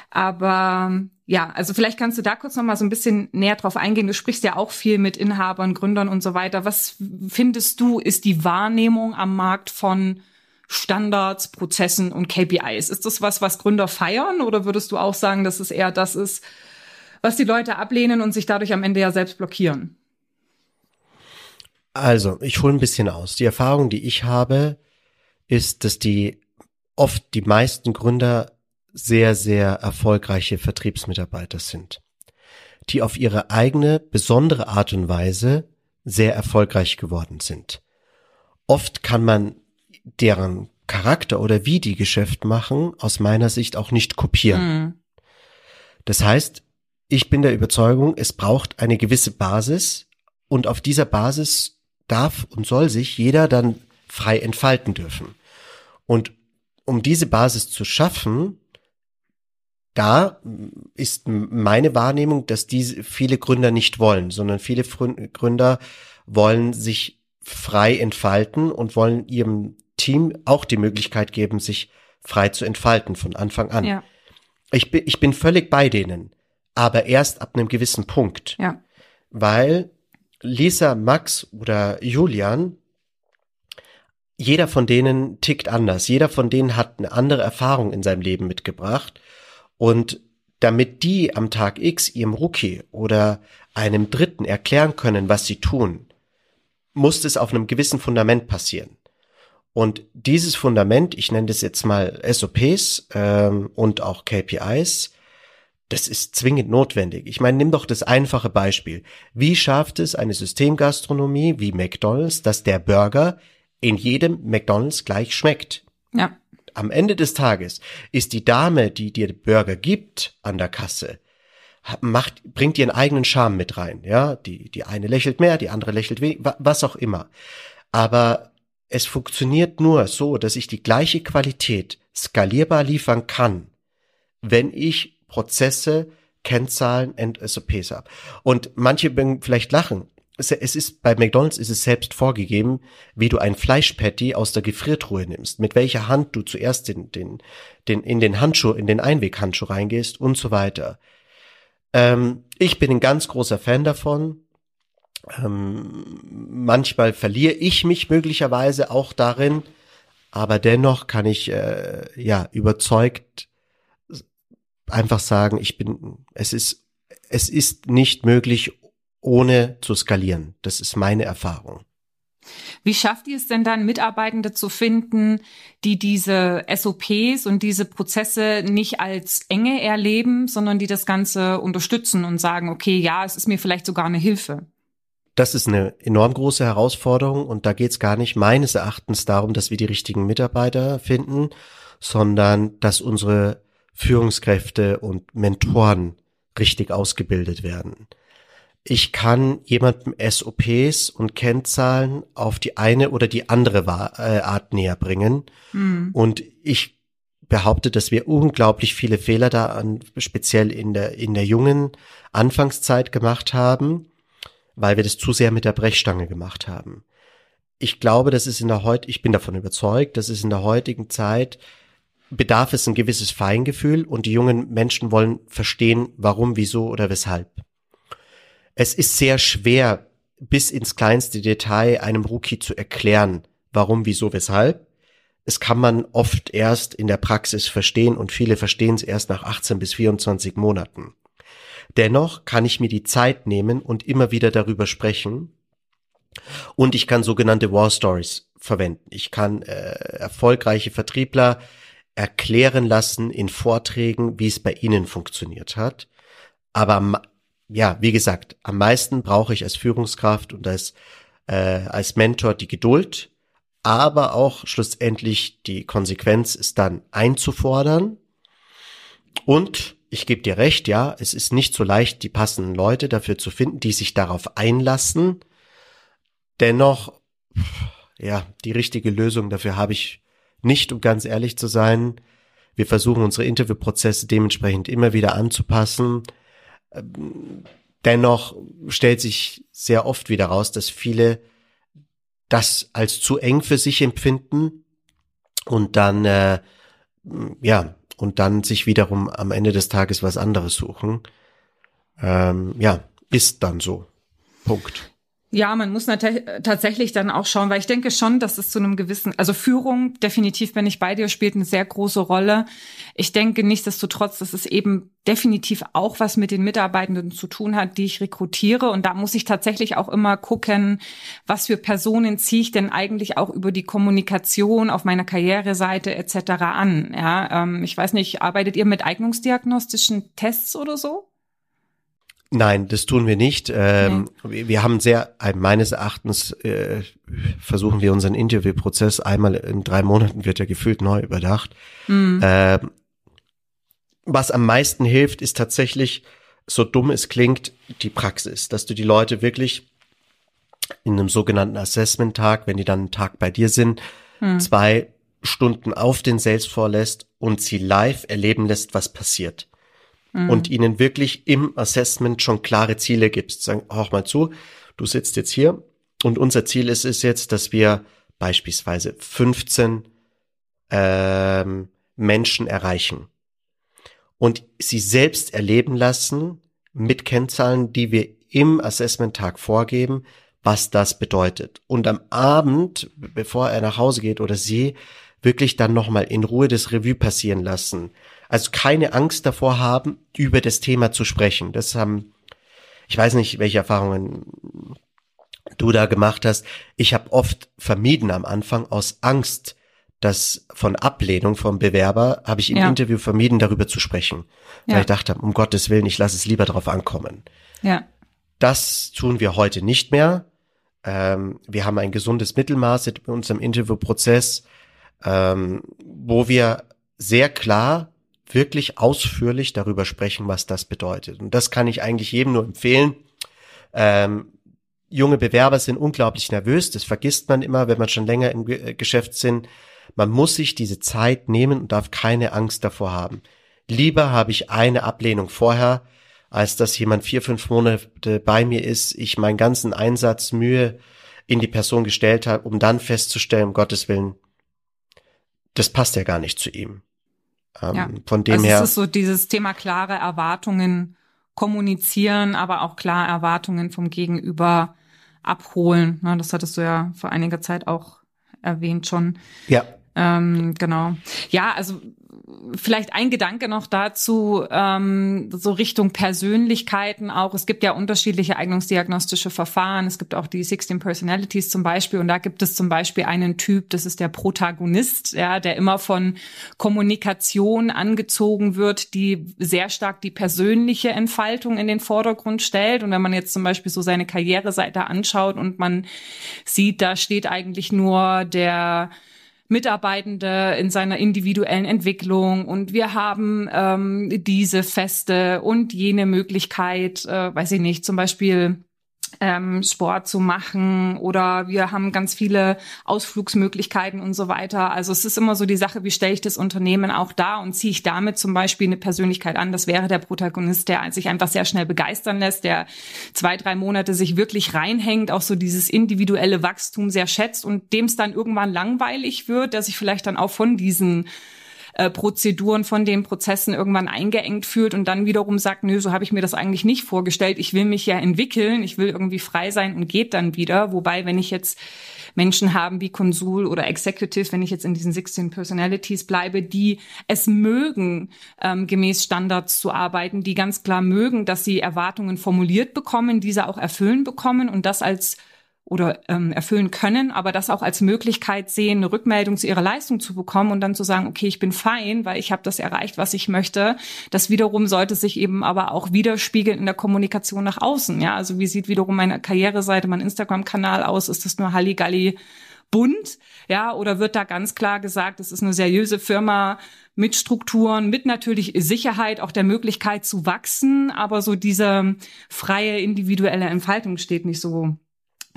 Speaker 1: Aber ja, also vielleicht kannst du da kurz noch mal so ein bisschen näher drauf eingehen. Du sprichst ja auch viel mit Inhabern, Gründern und so weiter. Was findest du, ist die Wahrnehmung am Markt von Standards, Prozessen und KPIs. Ist das was, was Gründer feiern oder würdest du auch sagen, dass es eher das ist, was die Leute ablehnen und sich dadurch am Ende ja selbst blockieren?
Speaker 3: Also, ich hole ein bisschen aus. Die Erfahrung, die ich habe, ist, dass die oft die meisten Gründer sehr, sehr erfolgreiche Vertriebsmitarbeiter sind, die auf ihre eigene besondere Art und Weise sehr erfolgreich geworden sind. Oft kann man deren Charakter oder wie die Geschäft machen, aus meiner Sicht auch nicht kopieren. Mhm. Das heißt, ich bin der Überzeugung, es braucht eine gewisse Basis und auf dieser Basis darf und soll sich jeder dann frei entfalten dürfen. Und um diese Basis zu schaffen, da ist meine Wahrnehmung, dass diese viele Gründer nicht wollen, sondern viele Gründer wollen sich frei entfalten und wollen ihrem Team auch die Möglichkeit geben, sich frei zu entfalten von Anfang an. Ja. Ich bin, ich bin völlig bei denen, aber erst ab einem gewissen Punkt. Ja. Weil Lisa, Max oder Julian, jeder von denen tickt anders. Jeder von denen hat eine andere Erfahrung in seinem Leben mitgebracht. Und damit die am Tag X ihrem Rookie oder einem Dritten erklären können, was sie tun, muss es auf einem gewissen Fundament passieren. Und dieses Fundament, ich nenne das jetzt mal SOPs ähm, und auch KPIs, das ist zwingend notwendig. Ich meine, nimm doch das einfache Beispiel. Wie schafft es eine Systemgastronomie wie McDonald's, dass der Burger in jedem McDonald's gleich schmeckt? Ja. Am Ende des Tages ist die Dame, die dir Burger gibt an der Kasse, macht, bringt ihren eigenen Charme mit rein. Ja, die, die eine lächelt mehr, die andere lächelt weniger, was auch immer. Aber es funktioniert nur so, dass ich die gleiche Qualität skalierbar liefern kann, wenn ich Prozesse, Kennzahlen und SOPs habe. Und manche werden vielleicht lachen. Es ist bei McDonald's ist es selbst vorgegeben, wie du ein Fleischpatty aus der Gefriertruhe nimmst, mit welcher Hand du zuerst den, den, den in den Handschuh, in den Einweghandschuh reingehst und so weiter. Ähm, ich bin ein ganz großer Fan davon. Ähm, manchmal verliere ich mich möglicherweise auch darin, aber dennoch kann ich äh, ja überzeugt einfach sagen, ich bin, es ist, es ist nicht möglich, ohne zu skalieren. Das ist meine Erfahrung.
Speaker 1: Wie schafft ihr es denn dann, Mitarbeitende zu finden, die diese SOPs und diese Prozesse nicht als enge erleben, sondern die das Ganze unterstützen und sagen, okay, ja, es ist mir vielleicht sogar eine Hilfe?
Speaker 3: Das ist eine enorm große Herausforderung und da geht es gar nicht meines Erachtens darum, dass wir die richtigen Mitarbeiter finden, sondern dass unsere Führungskräfte und Mentoren richtig ausgebildet werden ich kann jemandem SOPs und Kennzahlen auf die eine oder die andere äh, Art näher bringen. Mhm. Und ich behaupte, dass wir unglaublich viele Fehler da an, speziell in der, in der jungen Anfangszeit gemacht haben, weil wir das zu sehr mit der Brechstange gemacht haben. Ich glaube, das ist in der heut, ich bin davon überzeugt, dass es in der heutigen Zeit bedarf es ein gewisses Feingefühl und die jungen Menschen wollen verstehen, warum, wieso oder weshalb. Es ist sehr schwer, bis ins kleinste Detail einem Rookie zu erklären, warum, wieso, weshalb. Es kann man oft erst in der Praxis verstehen und viele verstehen es erst nach 18 bis 24 Monaten. Dennoch kann ich mir die Zeit nehmen und immer wieder darüber sprechen. Und ich kann sogenannte War Stories verwenden. Ich kann äh, erfolgreiche Vertriebler erklären lassen in Vorträgen, wie es bei ihnen funktioniert hat. Aber ja, wie gesagt, am meisten brauche ich als Führungskraft und als, äh, als Mentor die Geduld, aber auch schlussendlich die Konsequenz ist dann einzufordern. Und ich gebe dir recht, ja, es ist nicht so leicht, die passenden Leute dafür zu finden, die sich darauf einlassen. Dennoch, ja, die richtige Lösung dafür habe ich nicht, um ganz ehrlich zu sein. Wir versuchen unsere Interviewprozesse dementsprechend immer wieder anzupassen. Dennoch stellt sich sehr oft wieder raus, dass viele das als zu eng für sich empfinden und dann äh, ja und dann sich wiederum am Ende des Tages was anderes suchen. Ähm, ja, ist dann so. Punkt.
Speaker 1: Ja, man muss tatsächlich dann auch schauen, weil ich denke schon, dass es zu einem gewissen, also Führung, definitiv bin ich bei dir, spielt eine sehr große Rolle. Ich denke nichtsdestotrotz, dass es eben definitiv auch was mit den Mitarbeitenden zu tun hat, die ich rekrutiere. Und da muss ich tatsächlich auch immer gucken, was für Personen ziehe ich denn eigentlich auch über die Kommunikation auf meiner Karriereseite etc. an. Ja, ähm, ich weiß nicht, arbeitet ihr mit eignungsdiagnostischen Tests oder so?
Speaker 3: Nein, das tun wir nicht. Ähm, nee. Wir haben sehr, äh, meines Erachtens äh, versuchen wir unseren Interviewprozess einmal in drei Monaten wird er gefühlt neu überdacht. Mhm. Äh, was am meisten hilft, ist tatsächlich, so dumm es klingt, die Praxis, dass du die Leute wirklich in einem sogenannten Assessment-Tag, wenn die dann einen Tag bei dir sind, mhm. zwei Stunden auf den Sales vorlässt und sie live erleben lässt, was passiert mhm. und ihnen wirklich im Assessment schon klare Ziele gibst. Sagen, hör mal zu, du sitzt jetzt hier und unser Ziel ist es jetzt, dass wir beispielsweise 15 ähm, Menschen erreichen und sie selbst erleben lassen mit Kennzahlen, die wir im Assessment-Tag vorgeben, was das bedeutet. Und am Abend, bevor er nach Hause geht oder sie, wirklich dann nochmal in Ruhe das Revue passieren lassen. Also keine Angst davor haben, über das Thema zu sprechen. Das haben, ich weiß nicht, welche Erfahrungen du da gemacht hast. Ich habe oft vermieden am Anfang aus Angst, dass von Ablehnung vom Bewerber habe ich im ja. Interview vermieden, darüber zu sprechen. Ja. Weil ich dachte, um Gottes Willen, ich lasse es lieber drauf ankommen.
Speaker 1: Ja.
Speaker 3: Das tun wir heute nicht mehr. Ähm, wir haben ein gesundes Mittelmaß in unserem Interviewprozess, ähm, wo wir sehr klar wirklich ausführlich darüber sprechen, was das bedeutet. Und das kann ich eigentlich jedem nur empfehlen. Ähm, junge Bewerber sind unglaublich nervös. Das vergisst man immer, wenn man schon länger im äh, Geschäft sind. Man muss sich diese Zeit nehmen und darf keine Angst davor haben. Lieber habe ich eine Ablehnung vorher, als dass jemand vier, fünf Monate bei mir ist, ich meinen ganzen Einsatz, Mühe in die Person gestellt habe, um dann festzustellen, um Gottes Willen, das passt ja gar nicht zu ihm.
Speaker 1: Ähm, ja. Von dem also her. Es ist so dieses Thema klare Erwartungen kommunizieren, aber auch klar Erwartungen vom Gegenüber abholen. Ne, das hattest du ja vor einiger Zeit auch erwähnt schon.
Speaker 3: Ja.
Speaker 1: Ähm, genau. Ja, also vielleicht ein Gedanke noch dazu, ähm, so Richtung Persönlichkeiten auch. Es gibt ja unterschiedliche eignungsdiagnostische Verfahren. Es gibt auch die 16 Personalities zum Beispiel. Und da gibt es zum Beispiel einen Typ, das ist der Protagonist, ja, der immer von Kommunikation angezogen wird, die sehr stark die persönliche Entfaltung in den Vordergrund stellt. Und wenn man jetzt zum Beispiel so seine Karriereseite anschaut und man sieht, da steht eigentlich nur der Mitarbeitende in seiner individuellen Entwicklung. Und wir haben ähm, diese Feste und jene Möglichkeit, äh, weiß ich nicht, zum Beispiel ähm, Sport zu machen oder wir haben ganz viele Ausflugsmöglichkeiten und so weiter. Also es ist immer so die Sache, wie stelle ich das Unternehmen auch da und ziehe ich damit zum Beispiel eine Persönlichkeit an. Das wäre der Protagonist, der sich einfach sehr schnell begeistern lässt, der zwei, drei Monate sich wirklich reinhängt, auch so dieses individuelle Wachstum sehr schätzt und dem es dann irgendwann langweilig wird, der sich vielleicht dann auch von diesen äh, Prozeduren von den Prozessen irgendwann eingeengt fühlt und dann wiederum sagt, nö, so habe ich mir das eigentlich nicht vorgestellt. Ich will mich ja entwickeln, ich will irgendwie frei sein und geht dann wieder. Wobei, wenn ich jetzt Menschen haben wie Konsul oder Executive, wenn ich jetzt in diesen 16 Personalities bleibe, die es mögen, ähm, gemäß Standards zu arbeiten, die ganz klar mögen, dass sie Erwartungen formuliert bekommen, diese auch erfüllen bekommen und das als oder ähm, erfüllen können, aber das auch als Möglichkeit sehen, eine Rückmeldung zu ihrer Leistung zu bekommen und dann zu sagen, okay, ich bin fein, weil ich habe das erreicht, was ich möchte. Das wiederum sollte sich eben aber auch widerspiegeln in der Kommunikation nach außen. Ja, also wie sieht wiederum meine Karriereseite, mein Instagram-Kanal aus? Ist das nur Halligalli bunt? Ja, oder wird da ganz klar gesagt, es ist eine seriöse Firma mit Strukturen, mit natürlich Sicherheit, auch der Möglichkeit zu wachsen, aber so diese freie individuelle Entfaltung steht nicht so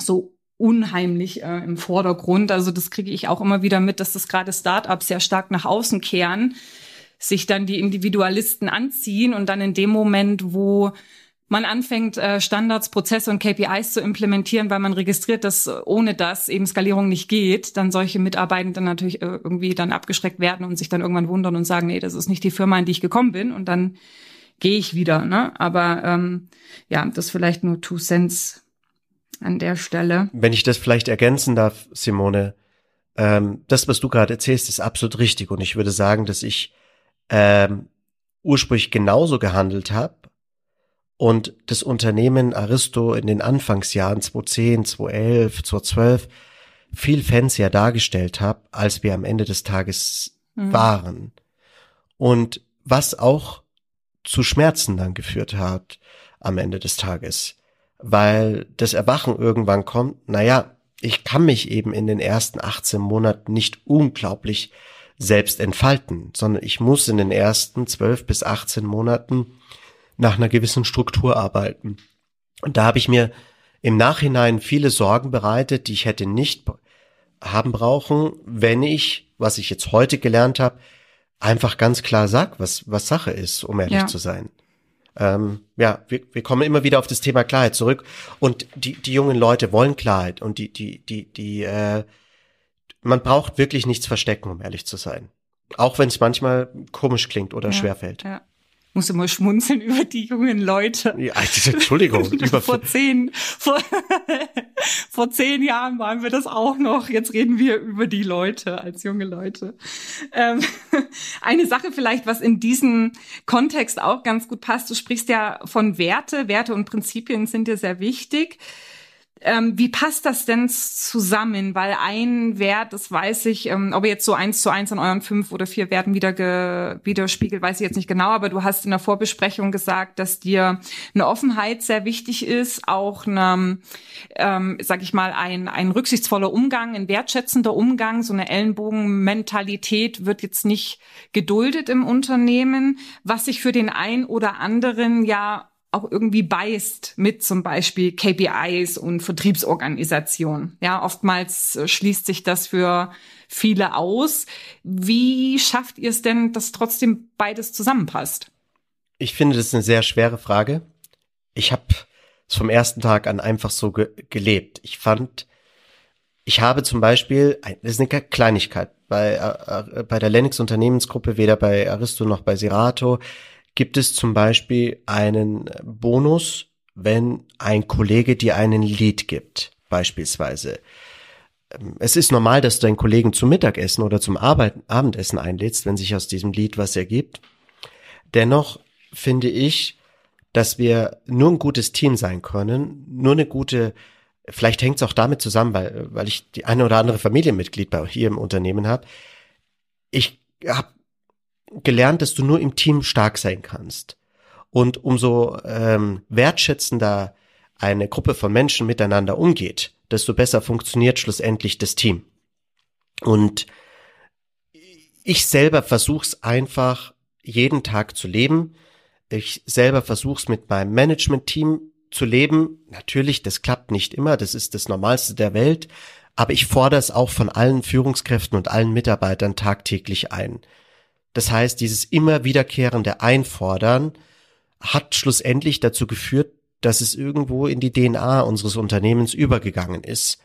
Speaker 1: so unheimlich äh, im Vordergrund. Also das kriege ich auch immer wieder mit, dass das gerade Startups sehr stark nach außen kehren, sich dann die Individualisten anziehen und dann in dem Moment, wo man anfängt, äh, Standards, Prozesse und KPIs zu implementieren, weil man registriert, dass ohne das eben Skalierung nicht geht, dann solche Mitarbeitenden natürlich äh, irgendwie dann abgeschreckt werden und sich dann irgendwann wundern und sagen, nee, das ist nicht die Firma, in die ich gekommen bin und dann gehe ich wieder. Ne? Aber ähm, ja, das vielleicht nur Two Cents an der Stelle.
Speaker 3: Wenn ich das vielleicht ergänzen darf, Simone, ähm, das, was du gerade erzählst, ist absolut richtig. Und ich würde sagen, dass ich ähm, ursprünglich genauso gehandelt habe und das Unternehmen Aristo in den Anfangsjahren 2010, 2011, 2012 viel fancier dargestellt habe, als wir am Ende des Tages mhm. waren. Und was auch zu Schmerzen dann geführt hat am Ende des Tages, weil das Erwachen irgendwann kommt, naja, ich kann mich eben in den ersten 18 Monaten nicht unglaublich selbst entfalten, sondern ich muss in den ersten 12 bis 18 Monaten nach einer gewissen Struktur arbeiten. Und da habe ich mir im Nachhinein viele Sorgen bereitet, die ich hätte nicht haben brauchen, wenn ich, was ich jetzt heute gelernt habe, einfach ganz klar sag, was, was Sache ist, um ehrlich ja. zu sein. Ähm, ja, wir, wir kommen immer wieder auf das Thema Klarheit zurück. Und die, die jungen Leute wollen Klarheit und die, die, die, die, äh, man braucht wirklich nichts verstecken, um ehrlich zu sein. Auch wenn es manchmal komisch klingt oder ja, schwerfällt. Ja
Speaker 1: muss immer schmunzeln über die jungen Leute.
Speaker 3: Ja, Entschuldigung.
Speaker 1: Über vor zehn, vor, vor zehn Jahren waren wir das auch noch. Jetzt reden wir über die Leute als junge Leute. Ähm, eine Sache vielleicht, was in diesem Kontext auch ganz gut passt. Du sprichst ja von Werte. Werte und Prinzipien sind dir sehr wichtig. Ähm, wie passt das denn zusammen? Weil ein Wert, das weiß ich, ähm, ob ihr jetzt so eins zu eins an euren fünf oder vier Werten wieder widerspiegelt, weiß ich jetzt nicht genau, aber du hast in der Vorbesprechung gesagt, dass dir eine Offenheit sehr wichtig ist, auch eine, ähm, sag ich mal, ein, ein rücksichtsvoller Umgang, ein wertschätzender Umgang, so eine Ellenbogenmentalität wird jetzt nicht geduldet im Unternehmen, was sich für den einen oder anderen ja auch irgendwie beißt mit zum Beispiel KPIs und Vertriebsorganisation. Ja, oftmals äh, schließt sich das für viele aus. Wie schafft ihr es denn, dass trotzdem beides zusammenpasst?
Speaker 3: Ich finde, das ist eine sehr schwere Frage. Ich habe es vom ersten Tag an einfach so ge gelebt. Ich fand, ich habe zum Beispiel, das ist eine Kleinigkeit, bei, äh, äh bei der Lennox Unternehmensgruppe, weder bei Aristo noch bei Serato, gibt es zum Beispiel einen Bonus, wenn ein Kollege dir einen Lead gibt, beispielsweise. Ähm, es ist normal, dass du deinen Kollegen zum Mittagessen oder zum Arbeiten, Abendessen einlädst, wenn sich aus diesem Lied was ergibt. Dennoch finde ich, dass wir nur ein gutes Team sein können, nur eine gute, vielleicht hängt es auch damit zusammen, weil, weil ich die eine oder andere Familienmitglied bei hier im Unternehmen habe. Ich habe gelernt, dass du nur im Team stark sein kannst. Und umso ähm, wertschätzender eine Gruppe von Menschen miteinander umgeht, desto besser funktioniert schlussendlich das Team. Und ich selber versuch's einfach jeden Tag zu leben. Ich selber versuch's mit meinem Management-Team zu leben. Natürlich, das klappt nicht immer, das ist das Normalste der Welt, aber ich fordere es auch von allen Führungskräften und allen Mitarbeitern tagtäglich ein. Das heißt, dieses immer wiederkehrende Einfordern hat schlussendlich dazu geführt, dass es irgendwo in die DNA unseres Unternehmens übergegangen ist.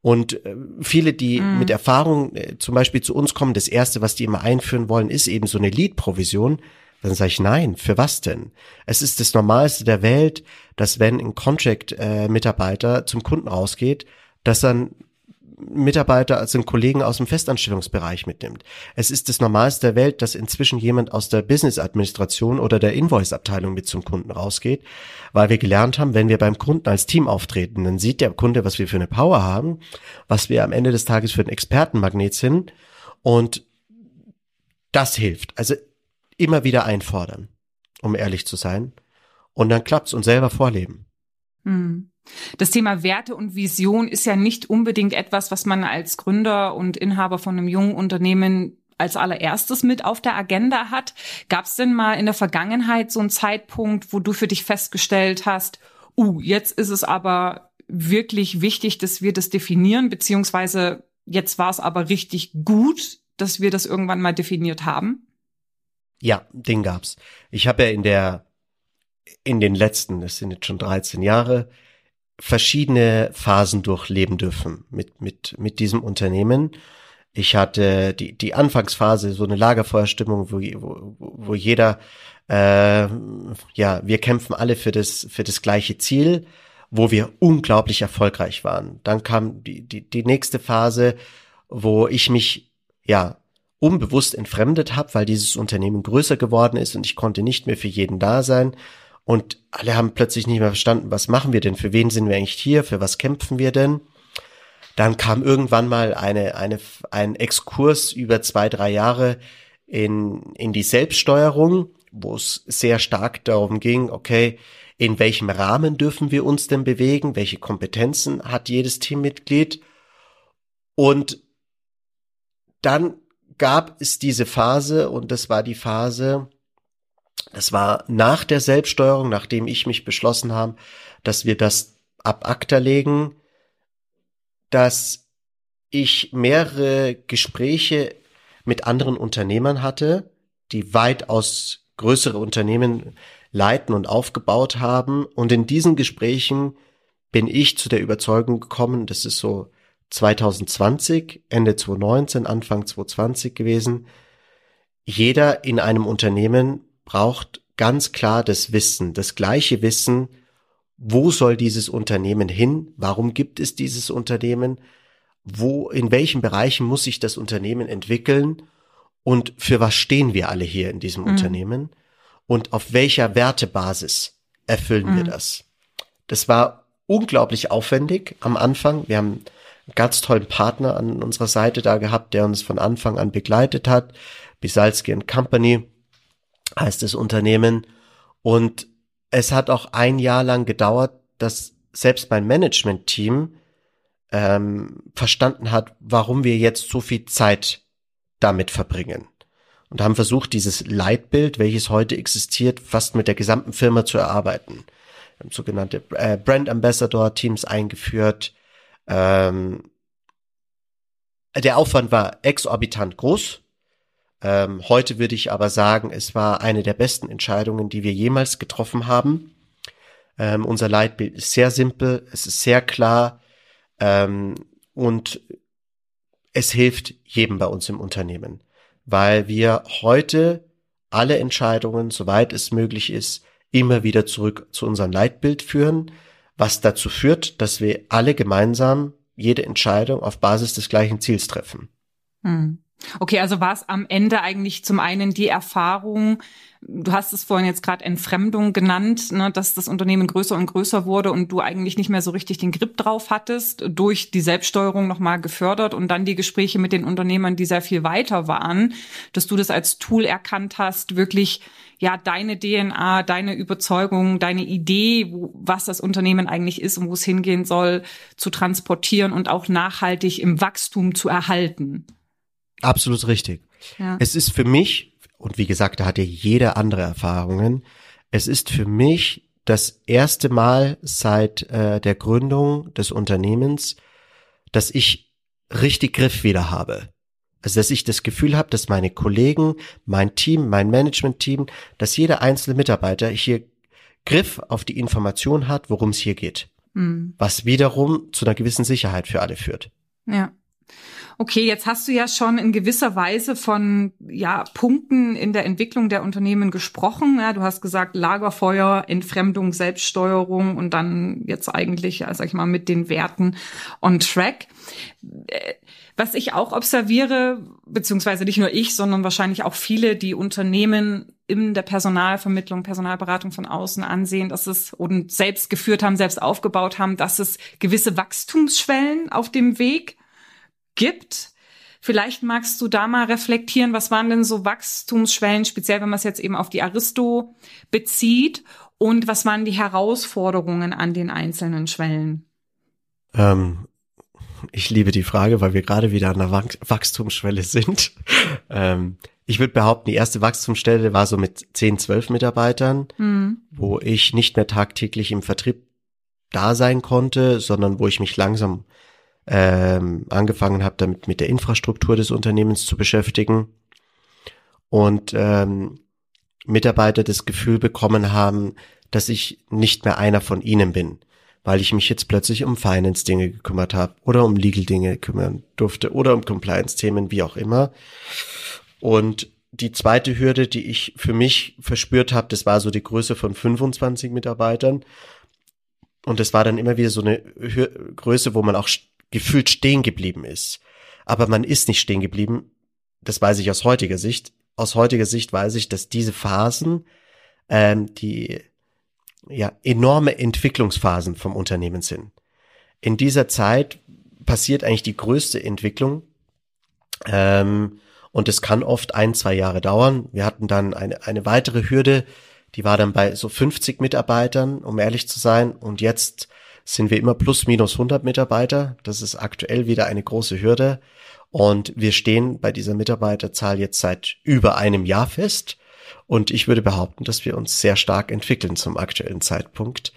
Speaker 3: Und äh, viele, die mm. mit Erfahrung äh, zum Beispiel zu uns kommen, das erste, was die immer einführen wollen, ist eben so eine Lead-Provision. Dann sage ich, nein, für was denn? Es ist das Normalste der Welt, dass wenn ein Contract-Mitarbeiter äh, zum Kunden rausgeht, dass dann Mitarbeiter, also einen Kollegen aus dem Festanstellungsbereich mitnimmt. Es ist das Normalste der Welt, dass inzwischen jemand aus der Business-Administration oder der Invoice-Abteilung mit zum Kunden rausgeht, weil wir gelernt haben, wenn wir beim Kunden als Team auftreten, dann sieht der Kunde, was wir für eine Power haben, was wir am Ende des Tages für einen Expertenmagnet sind und das hilft. Also immer wieder einfordern, um ehrlich zu sein. Und dann klappt's und selber vorleben.
Speaker 1: Hm. Das Thema Werte und Vision ist ja nicht unbedingt etwas, was man als Gründer und Inhaber von einem jungen Unternehmen als allererstes mit auf der Agenda hat. Gab es denn mal in der Vergangenheit so einen Zeitpunkt, wo du für dich festgestellt hast, uh, jetzt ist es aber wirklich wichtig, dass wir das definieren, beziehungsweise jetzt war es aber richtig gut, dass wir das irgendwann mal definiert haben?
Speaker 3: Ja, den gab's. Ich habe ja in der in den letzten, das sind jetzt schon 13 Jahre, verschiedene Phasen durchleben dürfen mit, mit, mit diesem Unternehmen. Ich hatte die, die Anfangsphase, so eine Lagerfeuerstimmung, wo, wo, wo jeder, äh, ja, wir kämpfen alle für das, für das gleiche Ziel wo wir unglaublich erfolgreich waren. Dann kam die, die, die nächste Phase, wo ich mich ja unbewusst entfremdet habe, weil dieses Unternehmen größer geworden ist und ich konnte nicht mehr für jeden da sein. Und alle haben plötzlich nicht mehr verstanden, was machen wir denn, für wen sind wir eigentlich hier, für was kämpfen wir denn? Dann kam irgendwann mal eine, eine, ein Exkurs über zwei, drei Jahre in, in die Selbststeuerung, wo es sehr stark darum ging, okay, in welchem Rahmen dürfen wir uns denn bewegen? Welche Kompetenzen hat jedes Teammitglied? Und dann gab es diese Phase und das war die Phase, das war nach der Selbststeuerung, nachdem ich mich beschlossen habe, dass wir das ab ACTA legen, dass ich mehrere Gespräche mit anderen Unternehmern hatte, die weitaus größere Unternehmen leiten und aufgebaut haben. Und in diesen Gesprächen bin ich zu der Überzeugung gekommen, das ist so 2020, Ende 2019, Anfang 2020 gewesen. Jeder in einem Unternehmen braucht ganz klar das Wissen, das gleiche Wissen, wo soll dieses Unternehmen hin? Warum gibt es dieses Unternehmen? Wo, in welchen Bereichen muss sich das Unternehmen entwickeln? Und für was stehen wir alle hier in diesem mhm. Unternehmen? Und auf welcher Wertebasis erfüllen mhm. wir das? Das war unglaublich aufwendig am Anfang. Wir haben ganz tollen Partner an unserer Seite da gehabt, der uns von Anfang an begleitet hat. Bisalski Company heißt das Unternehmen. Und es hat auch ein Jahr lang gedauert, dass selbst mein Management-Team ähm, verstanden hat, warum wir jetzt so viel Zeit damit verbringen. Und haben versucht, dieses Leitbild, welches heute existiert, fast mit der gesamten Firma zu erarbeiten. Wir haben sogenannte äh, Brand Ambassador Teams eingeführt, ähm, der Aufwand war exorbitant groß. Ähm, heute würde ich aber sagen, es war eine der besten Entscheidungen, die wir jemals getroffen haben. Ähm, unser Leitbild ist sehr simpel, es ist sehr klar ähm, und es hilft jedem bei uns im Unternehmen, weil wir heute alle Entscheidungen, soweit es möglich ist, immer wieder zurück zu unserem Leitbild führen was dazu führt, dass wir alle gemeinsam jede Entscheidung auf Basis des gleichen Ziels treffen.
Speaker 1: Hm. Okay, also war es am Ende eigentlich zum einen die Erfahrung, du hast es vorhin jetzt gerade Entfremdung genannt, ne, dass das Unternehmen größer und größer wurde und du eigentlich nicht mehr so richtig den Grip drauf hattest, durch die Selbststeuerung nochmal gefördert und dann die Gespräche mit den Unternehmern, die sehr viel weiter waren, dass du das als Tool erkannt hast, wirklich ja deine DNA, deine Überzeugung, deine Idee, wo, was das Unternehmen eigentlich ist und wo es hingehen soll, zu transportieren und auch nachhaltig im Wachstum zu erhalten.
Speaker 3: Absolut richtig. Ja. Es ist für mich, und wie gesagt, da hat ja jeder andere Erfahrungen, es ist für mich das erste Mal seit äh, der Gründung des Unternehmens, dass ich richtig Griff wieder habe. Also dass ich das Gefühl habe, dass meine Kollegen, mein Team, mein Management-Team, dass jeder einzelne Mitarbeiter hier Griff auf die Information hat, worum es hier geht. Mhm. Was wiederum zu einer gewissen Sicherheit für alle führt.
Speaker 1: Ja. Okay, jetzt hast du ja schon in gewisser Weise von ja, Punkten in der Entwicklung der Unternehmen gesprochen. Ja, du hast gesagt Lagerfeuer, Entfremdung, Selbststeuerung und dann jetzt eigentlich, ja, sag ich mal, mit den Werten on track. Äh, was ich auch observiere, beziehungsweise nicht nur ich, sondern wahrscheinlich auch viele, die Unternehmen in der Personalvermittlung, Personalberatung von außen ansehen, dass es und selbst geführt haben, selbst aufgebaut haben, dass es gewisse Wachstumsschwellen auf dem Weg gibt. Vielleicht magst du da mal reflektieren, was waren denn so Wachstumsschwellen, speziell wenn man es jetzt eben auf die Aristo bezieht und was waren die Herausforderungen an den einzelnen Schwellen?
Speaker 3: Ähm, ich liebe die Frage, weil wir gerade wieder an der Wachstumsschwelle sind. ähm, ich würde behaupten, die erste Wachstumsstelle war so mit 10, 12 Mitarbeitern, mhm. wo ich nicht mehr tagtäglich im Vertrieb da sein konnte, sondern wo ich mich langsam ähm, angefangen habe, damit mit der Infrastruktur des Unternehmens zu beschäftigen und ähm, Mitarbeiter das Gefühl bekommen haben, dass ich nicht mehr einer von ihnen bin weil ich mich jetzt plötzlich um Finance-Dinge gekümmert habe oder um Legal-Dinge kümmern durfte oder um Compliance-Themen, wie auch immer. Und die zweite Hürde, die ich für mich verspürt habe, das war so die Größe von 25 Mitarbeitern. Und es war dann immer wieder so eine Größe, wo man auch gefühlt stehen geblieben ist. Aber man ist nicht stehen geblieben. Das weiß ich aus heutiger Sicht. Aus heutiger Sicht weiß ich, dass diese Phasen ähm, die ja enorme Entwicklungsphasen vom Unternehmen sind. In dieser Zeit passiert eigentlich die größte Entwicklung. Ähm, und es kann oft ein, zwei Jahre dauern. Wir hatten dann eine, eine weitere Hürde, die war dann bei so 50 Mitarbeitern, um ehrlich zu sein. Und jetzt sind wir immer plus minus 100 Mitarbeiter. Das ist aktuell wieder eine große Hürde. Und wir stehen bei dieser Mitarbeiterzahl jetzt seit über einem Jahr fest. Und ich würde behaupten, dass wir uns sehr stark entwickeln zum aktuellen Zeitpunkt.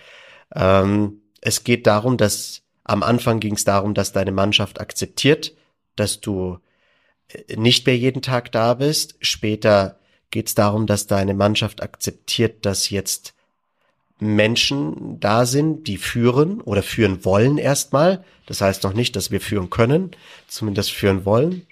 Speaker 3: Ähm, es geht darum, dass am Anfang ging es darum, dass deine Mannschaft akzeptiert, dass du äh, nicht mehr jeden Tag da bist. Später geht es darum, dass deine Mannschaft akzeptiert, dass jetzt Menschen da sind, die führen oder führen wollen erstmal. Das heißt noch nicht, dass wir führen können, zumindest führen wollen.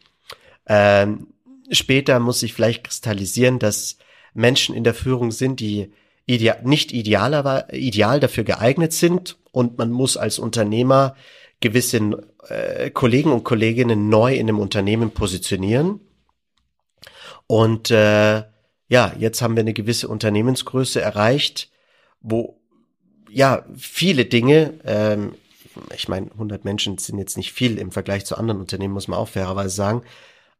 Speaker 3: Ähm, später muss sich vielleicht kristallisieren, dass Menschen in der Führung sind, die ideal, nicht ideal, aber ideal dafür geeignet sind und man muss als Unternehmer gewisse äh, Kollegen und Kolleginnen neu in dem Unternehmen positionieren. Und äh, ja, jetzt haben wir eine gewisse Unternehmensgröße erreicht, wo ja viele Dinge, ähm, ich meine, 100 Menschen sind jetzt nicht viel im Vergleich zu anderen Unternehmen, muss man auch fairerweise sagen,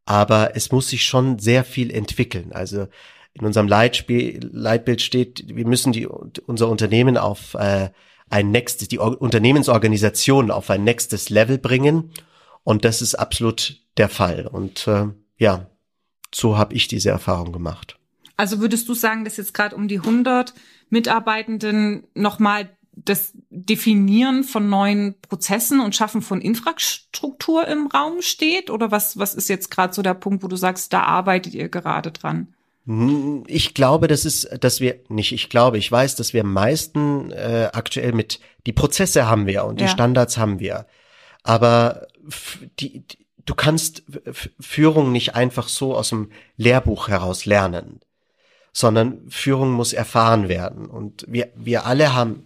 Speaker 3: aber es muss sich schon sehr viel entwickeln. Also in unserem Leitspiel, Leitbild steht, wir müssen die, unser Unternehmen auf äh, ein nächstes, die Unternehmensorganisation auf ein nächstes Level bringen. Und das ist absolut der Fall. Und äh, ja, so habe ich diese Erfahrung gemacht.
Speaker 1: Also würdest du sagen, dass jetzt gerade um die 100 Mitarbeitenden nochmal das Definieren von neuen Prozessen und Schaffen von Infrastruktur im Raum steht? Oder was, was ist jetzt gerade so der Punkt, wo du sagst, da arbeitet ihr gerade dran?
Speaker 3: Hm, ich glaube, das ist, dass wir nicht. Ich glaube, ich weiß, dass wir am meisten äh, aktuell mit die Prozesse haben wir und die ja. Standards haben wir. Aber die, die, du kannst Führung nicht einfach so aus dem Lehrbuch heraus lernen, sondern Führung muss erfahren werden. Und wir wir alle haben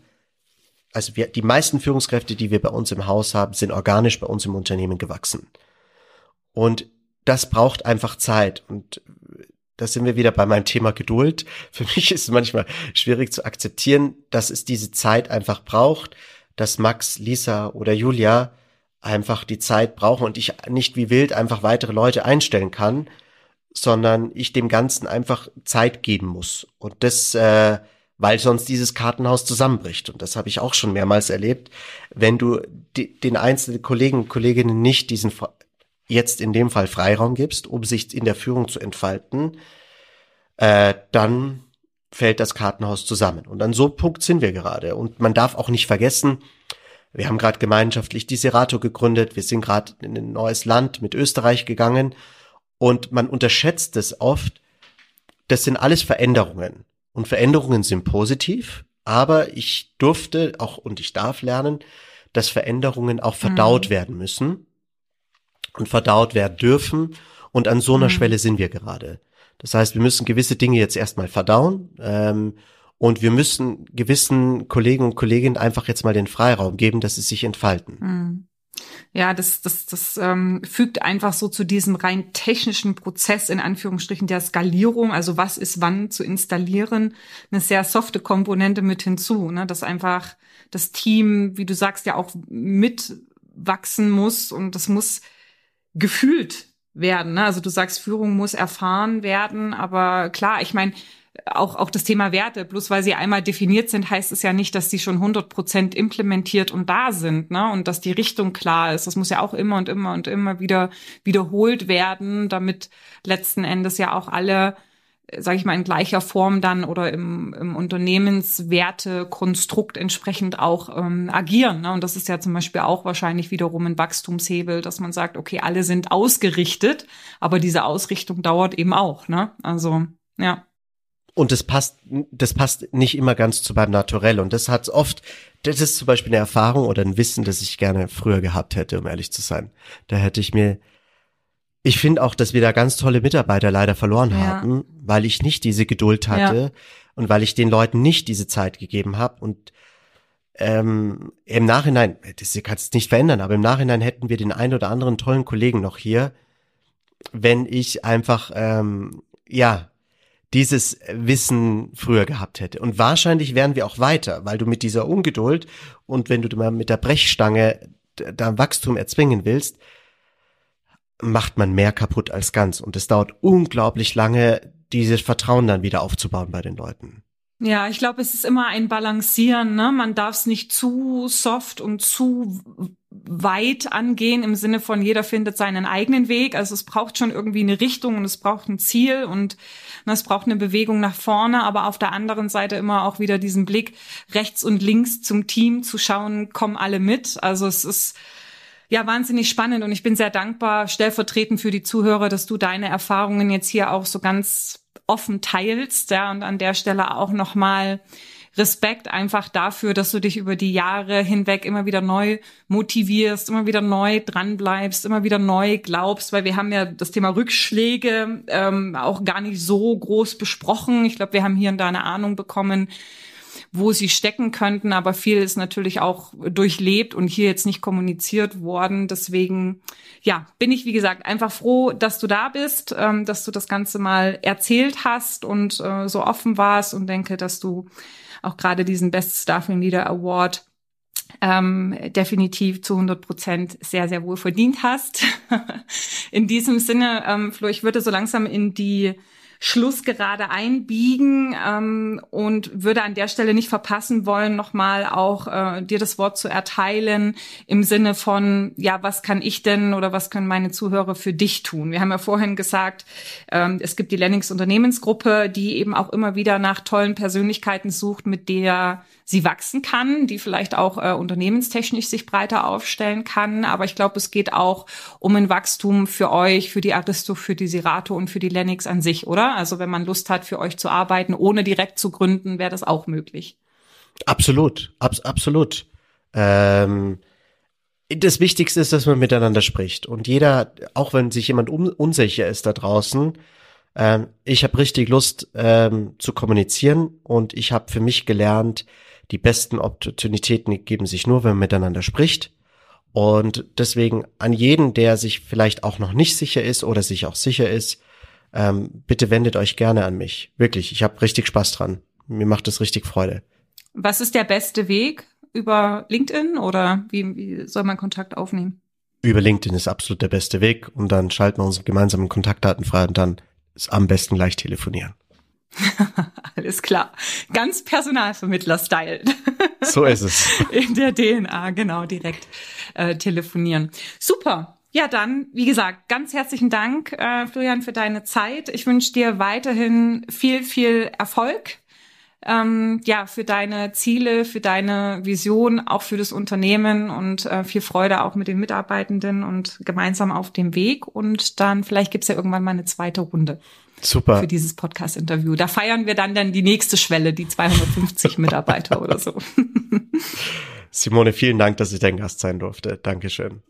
Speaker 3: also wir, die meisten Führungskräfte, die wir bei uns im Haus haben, sind organisch bei uns im Unternehmen gewachsen. Und das braucht einfach Zeit. Und da sind wir wieder bei meinem Thema Geduld. Für mich ist es manchmal schwierig zu akzeptieren, dass es diese Zeit einfach braucht, dass Max, Lisa oder Julia einfach die Zeit brauchen und ich nicht wie wild einfach weitere Leute einstellen kann, sondern ich dem Ganzen einfach Zeit geben muss. Und das, äh, weil sonst dieses Kartenhaus zusammenbricht. Und das habe ich auch schon mehrmals erlebt. Wenn du den einzelnen Kollegen und Kolleginnen nicht diesen jetzt in dem Fall Freiraum gibst, um sich in der Führung zu entfalten, äh, dann fällt das Kartenhaus zusammen. Und an so einem Punkt sind wir gerade. Und man darf auch nicht vergessen, wir haben gerade gemeinschaftlich die Serato gegründet, wir sind gerade in ein neues Land mit Österreich gegangen und man unterschätzt es oft. Das sind alles Veränderungen. Und Veränderungen sind positiv, aber ich durfte auch und ich darf lernen, dass Veränderungen auch verdaut mhm. werden müssen und verdaut werden dürfen. Und an so einer mhm. Schwelle sind wir gerade. Das heißt, wir müssen gewisse Dinge jetzt erstmal verdauen. Ähm, und wir müssen gewissen Kollegen und Kolleginnen einfach jetzt mal den Freiraum geben, dass sie sich entfalten.
Speaker 1: Mhm. Ja, das, das, das ähm, fügt einfach so zu diesem rein technischen Prozess in Anführungsstrichen der Skalierung, also was ist wann zu installieren, eine sehr softe Komponente mit hinzu, ne? dass einfach das Team, wie du sagst, ja auch mitwachsen muss und das muss gefühlt werden. Ne? Also du sagst, Führung muss erfahren werden, aber klar, ich meine, auch, auch das Thema Werte, bloß weil sie einmal definiert sind, heißt es ja nicht, dass sie schon 100 Prozent implementiert und da sind, ne? Und dass die Richtung klar ist. Das muss ja auch immer und immer und immer wieder wiederholt werden, damit letzten Endes ja auch alle sage ich mal, in gleicher Form dann oder im, im Unternehmenswertekonstrukt entsprechend auch ähm, agieren. Ne? Und das ist ja zum Beispiel auch wahrscheinlich wiederum ein Wachstumshebel, dass man sagt, okay, alle sind ausgerichtet, aber diese Ausrichtung dauert eben auch. Ne? Also, ja.
Speaker 3: Und das passt, das passt nicht immer ganz zu beim Naturell. Und das hat oft, das ist zum Beispiel eine Erfahrung oder ein Wissen, das ich gerne früher gehabt hätte, um ehrlich zu sein. Da hätte ich mir ich finde auch, dass wir da ganz tolle Mitarbeiter leider verloren ja. haben, weil ich nicht diese Geduld hatte ja. und weil ich den Leuten nicht diese Zeit gegeben habe. Und ähm, im Nachhinein, das kannst du nicht verändern, aber im Nachhinein hätten wir den einen oder anderen tollen Kollegen noch hier, wenn ich einfach, ähm, ja, dieses Wissen früher gehabt hätte. Und wahrscheinlich wären wir auch weiter, weil du mit dieser Ungeduld und wenn du mal mit der Brechstange da Wachstum erzwingen willst, macht man mehr kaputt als ganz. Und es dauert unglaublich lange, dieses Vertrauen dann wieder aufzubauen bei den Leuten.
Speaker 1: Ja, ich glaube, es ist immer ein Balancieren. Ne? Man darf es nicht zu soft und zu weit angehen im Sinne von jeder findet seinen eigenen Weg. Also es braucht schon irgendwie eine Richtung und es braucht ein Ziel und ne, es braucht eine Bewegung nach vorne, aber auf der anderen Seite immer auch wieder diesen Blick rechts und links zum Team zu schauen, kommen alle mit. Also es ist ja wahnsinnig spannend und ich bin sehr dankbar stellvertretend für die Zuhörer, dass du deine Erfahrungen jetzt hier auch so ganz offen teilst, ja, und an der Stelle auch nochmal Respekt einfach dafür, dass du dich über die Jahre hinweg immer wieder neu motivierst, immer wieder neu dranbleibst, immer wieder neu glaubst, weil wir haben ja das Thema Rückschläge ähm, auch gar nicht so groß besprochen. Ich glaube, wir haben hier und da eine Ahnung bekommen, wo sie stecken könnten, aber viel ist natürlich auch durchlebt und hier jetzt nicht kommuniziert worden. Deswegen, ja, bin ich, wie gesagt, einfach froh, dass du da bist, ähm, dass du das Ganze mal erzählt hast und äh, so offen warst und denke, dass du auch gerade diesen Best Staffing Leader Award ähm, definitiv zu 100 Prozent sehr, sehr wohl verdient hast. in diesem Sinne, ähm, Flo, ich würde so langsam in die Schlussgerade einbiegen ähm, und würde an der Stelle nicht verpassen wollen, nochmal auch äh, dir das Wort zu erteilen im Sinne von, ja, was kann ich denn oder was können meine Zuhörer für dich tun? Wir haben ja vorhin gesagt, ähm, es gibt die Lennox Unternehmensgruppe, die eben auch immer wieder nach tollen Persönlichkeiten sucht, mit der sie wachsen kann, die vielleicht auch äh, unternehmenstechnisch sich breiter aufstellen kann. Aber ich glaube, es geht auch um ein Wachstum für euch, für die Aristo, für die Sirato und für die Lennox an sich, oder? Also wenn man Lust hat, für euch zu arbeiten, ohne direkt zu gründen, wäre das auch möglich.
Speaker 3: Absolut, abs absolut. Ähm das Wichtigste ist, dass man miteinander spricht. Und jeder, auch wenn sich jemand unsicher ist da draußen, ähm, ich habe richtig Lust ähm, zu kommunizieren und ich habe für mich gelernt, die besten Opportunitäten geben sich nur, wenn man miteinander spricht. Und deswegen an jeden, der sich vielleicht auch noch nicht sicher ist oder sich auch sicher ist, ähm, bitte wendet euch gerne an mich. Wirklich, ich habe richtig Spaß dran. Mir macht es richtig Freude.
Speaker 1: Was ist der beste Weg? Über LinkedIn oder wie, wie soll man Kontakt aufnehmen?
Speaker 3: Über LinkedIn ist absolut der beste Weg und dann schalten wir unsere gemeinsamen Kontaktdaten frei und dann ist am besten gleich telefonieren.
Speaker 1: Alles klar. Ganz Personalvermittler-Style.
Speaker 3: So ist es.
Speaker 1: In der DNA, genau, direkt äh, telefonieren. Super. Ja, dann, wie gesagt, ganz herzlichen Dank, äh, Florian, für deine Zeit. Ich wünsche dir weiterhin viel, viel Erfolg. Ähm, ja, für deine Ziele, für deine Vision, auch für das Unternehmen und äh, viel Freude auch mit den Mitarbeitenden und gemeinsam auf dem Weg. Und dann vielleicht gibt's ja irgendwann mal eine zweite Runde.
Speaker 3: Super.
Speaker 1: Für dieses Podcast-Interview. Da feiern wir dann dann die nächste Schwelle, die 250 Mitarbeiter oder so.
Speaker 3: Simone, vielen Dank, dass ich dein Gast sein durfte. Dankeschön.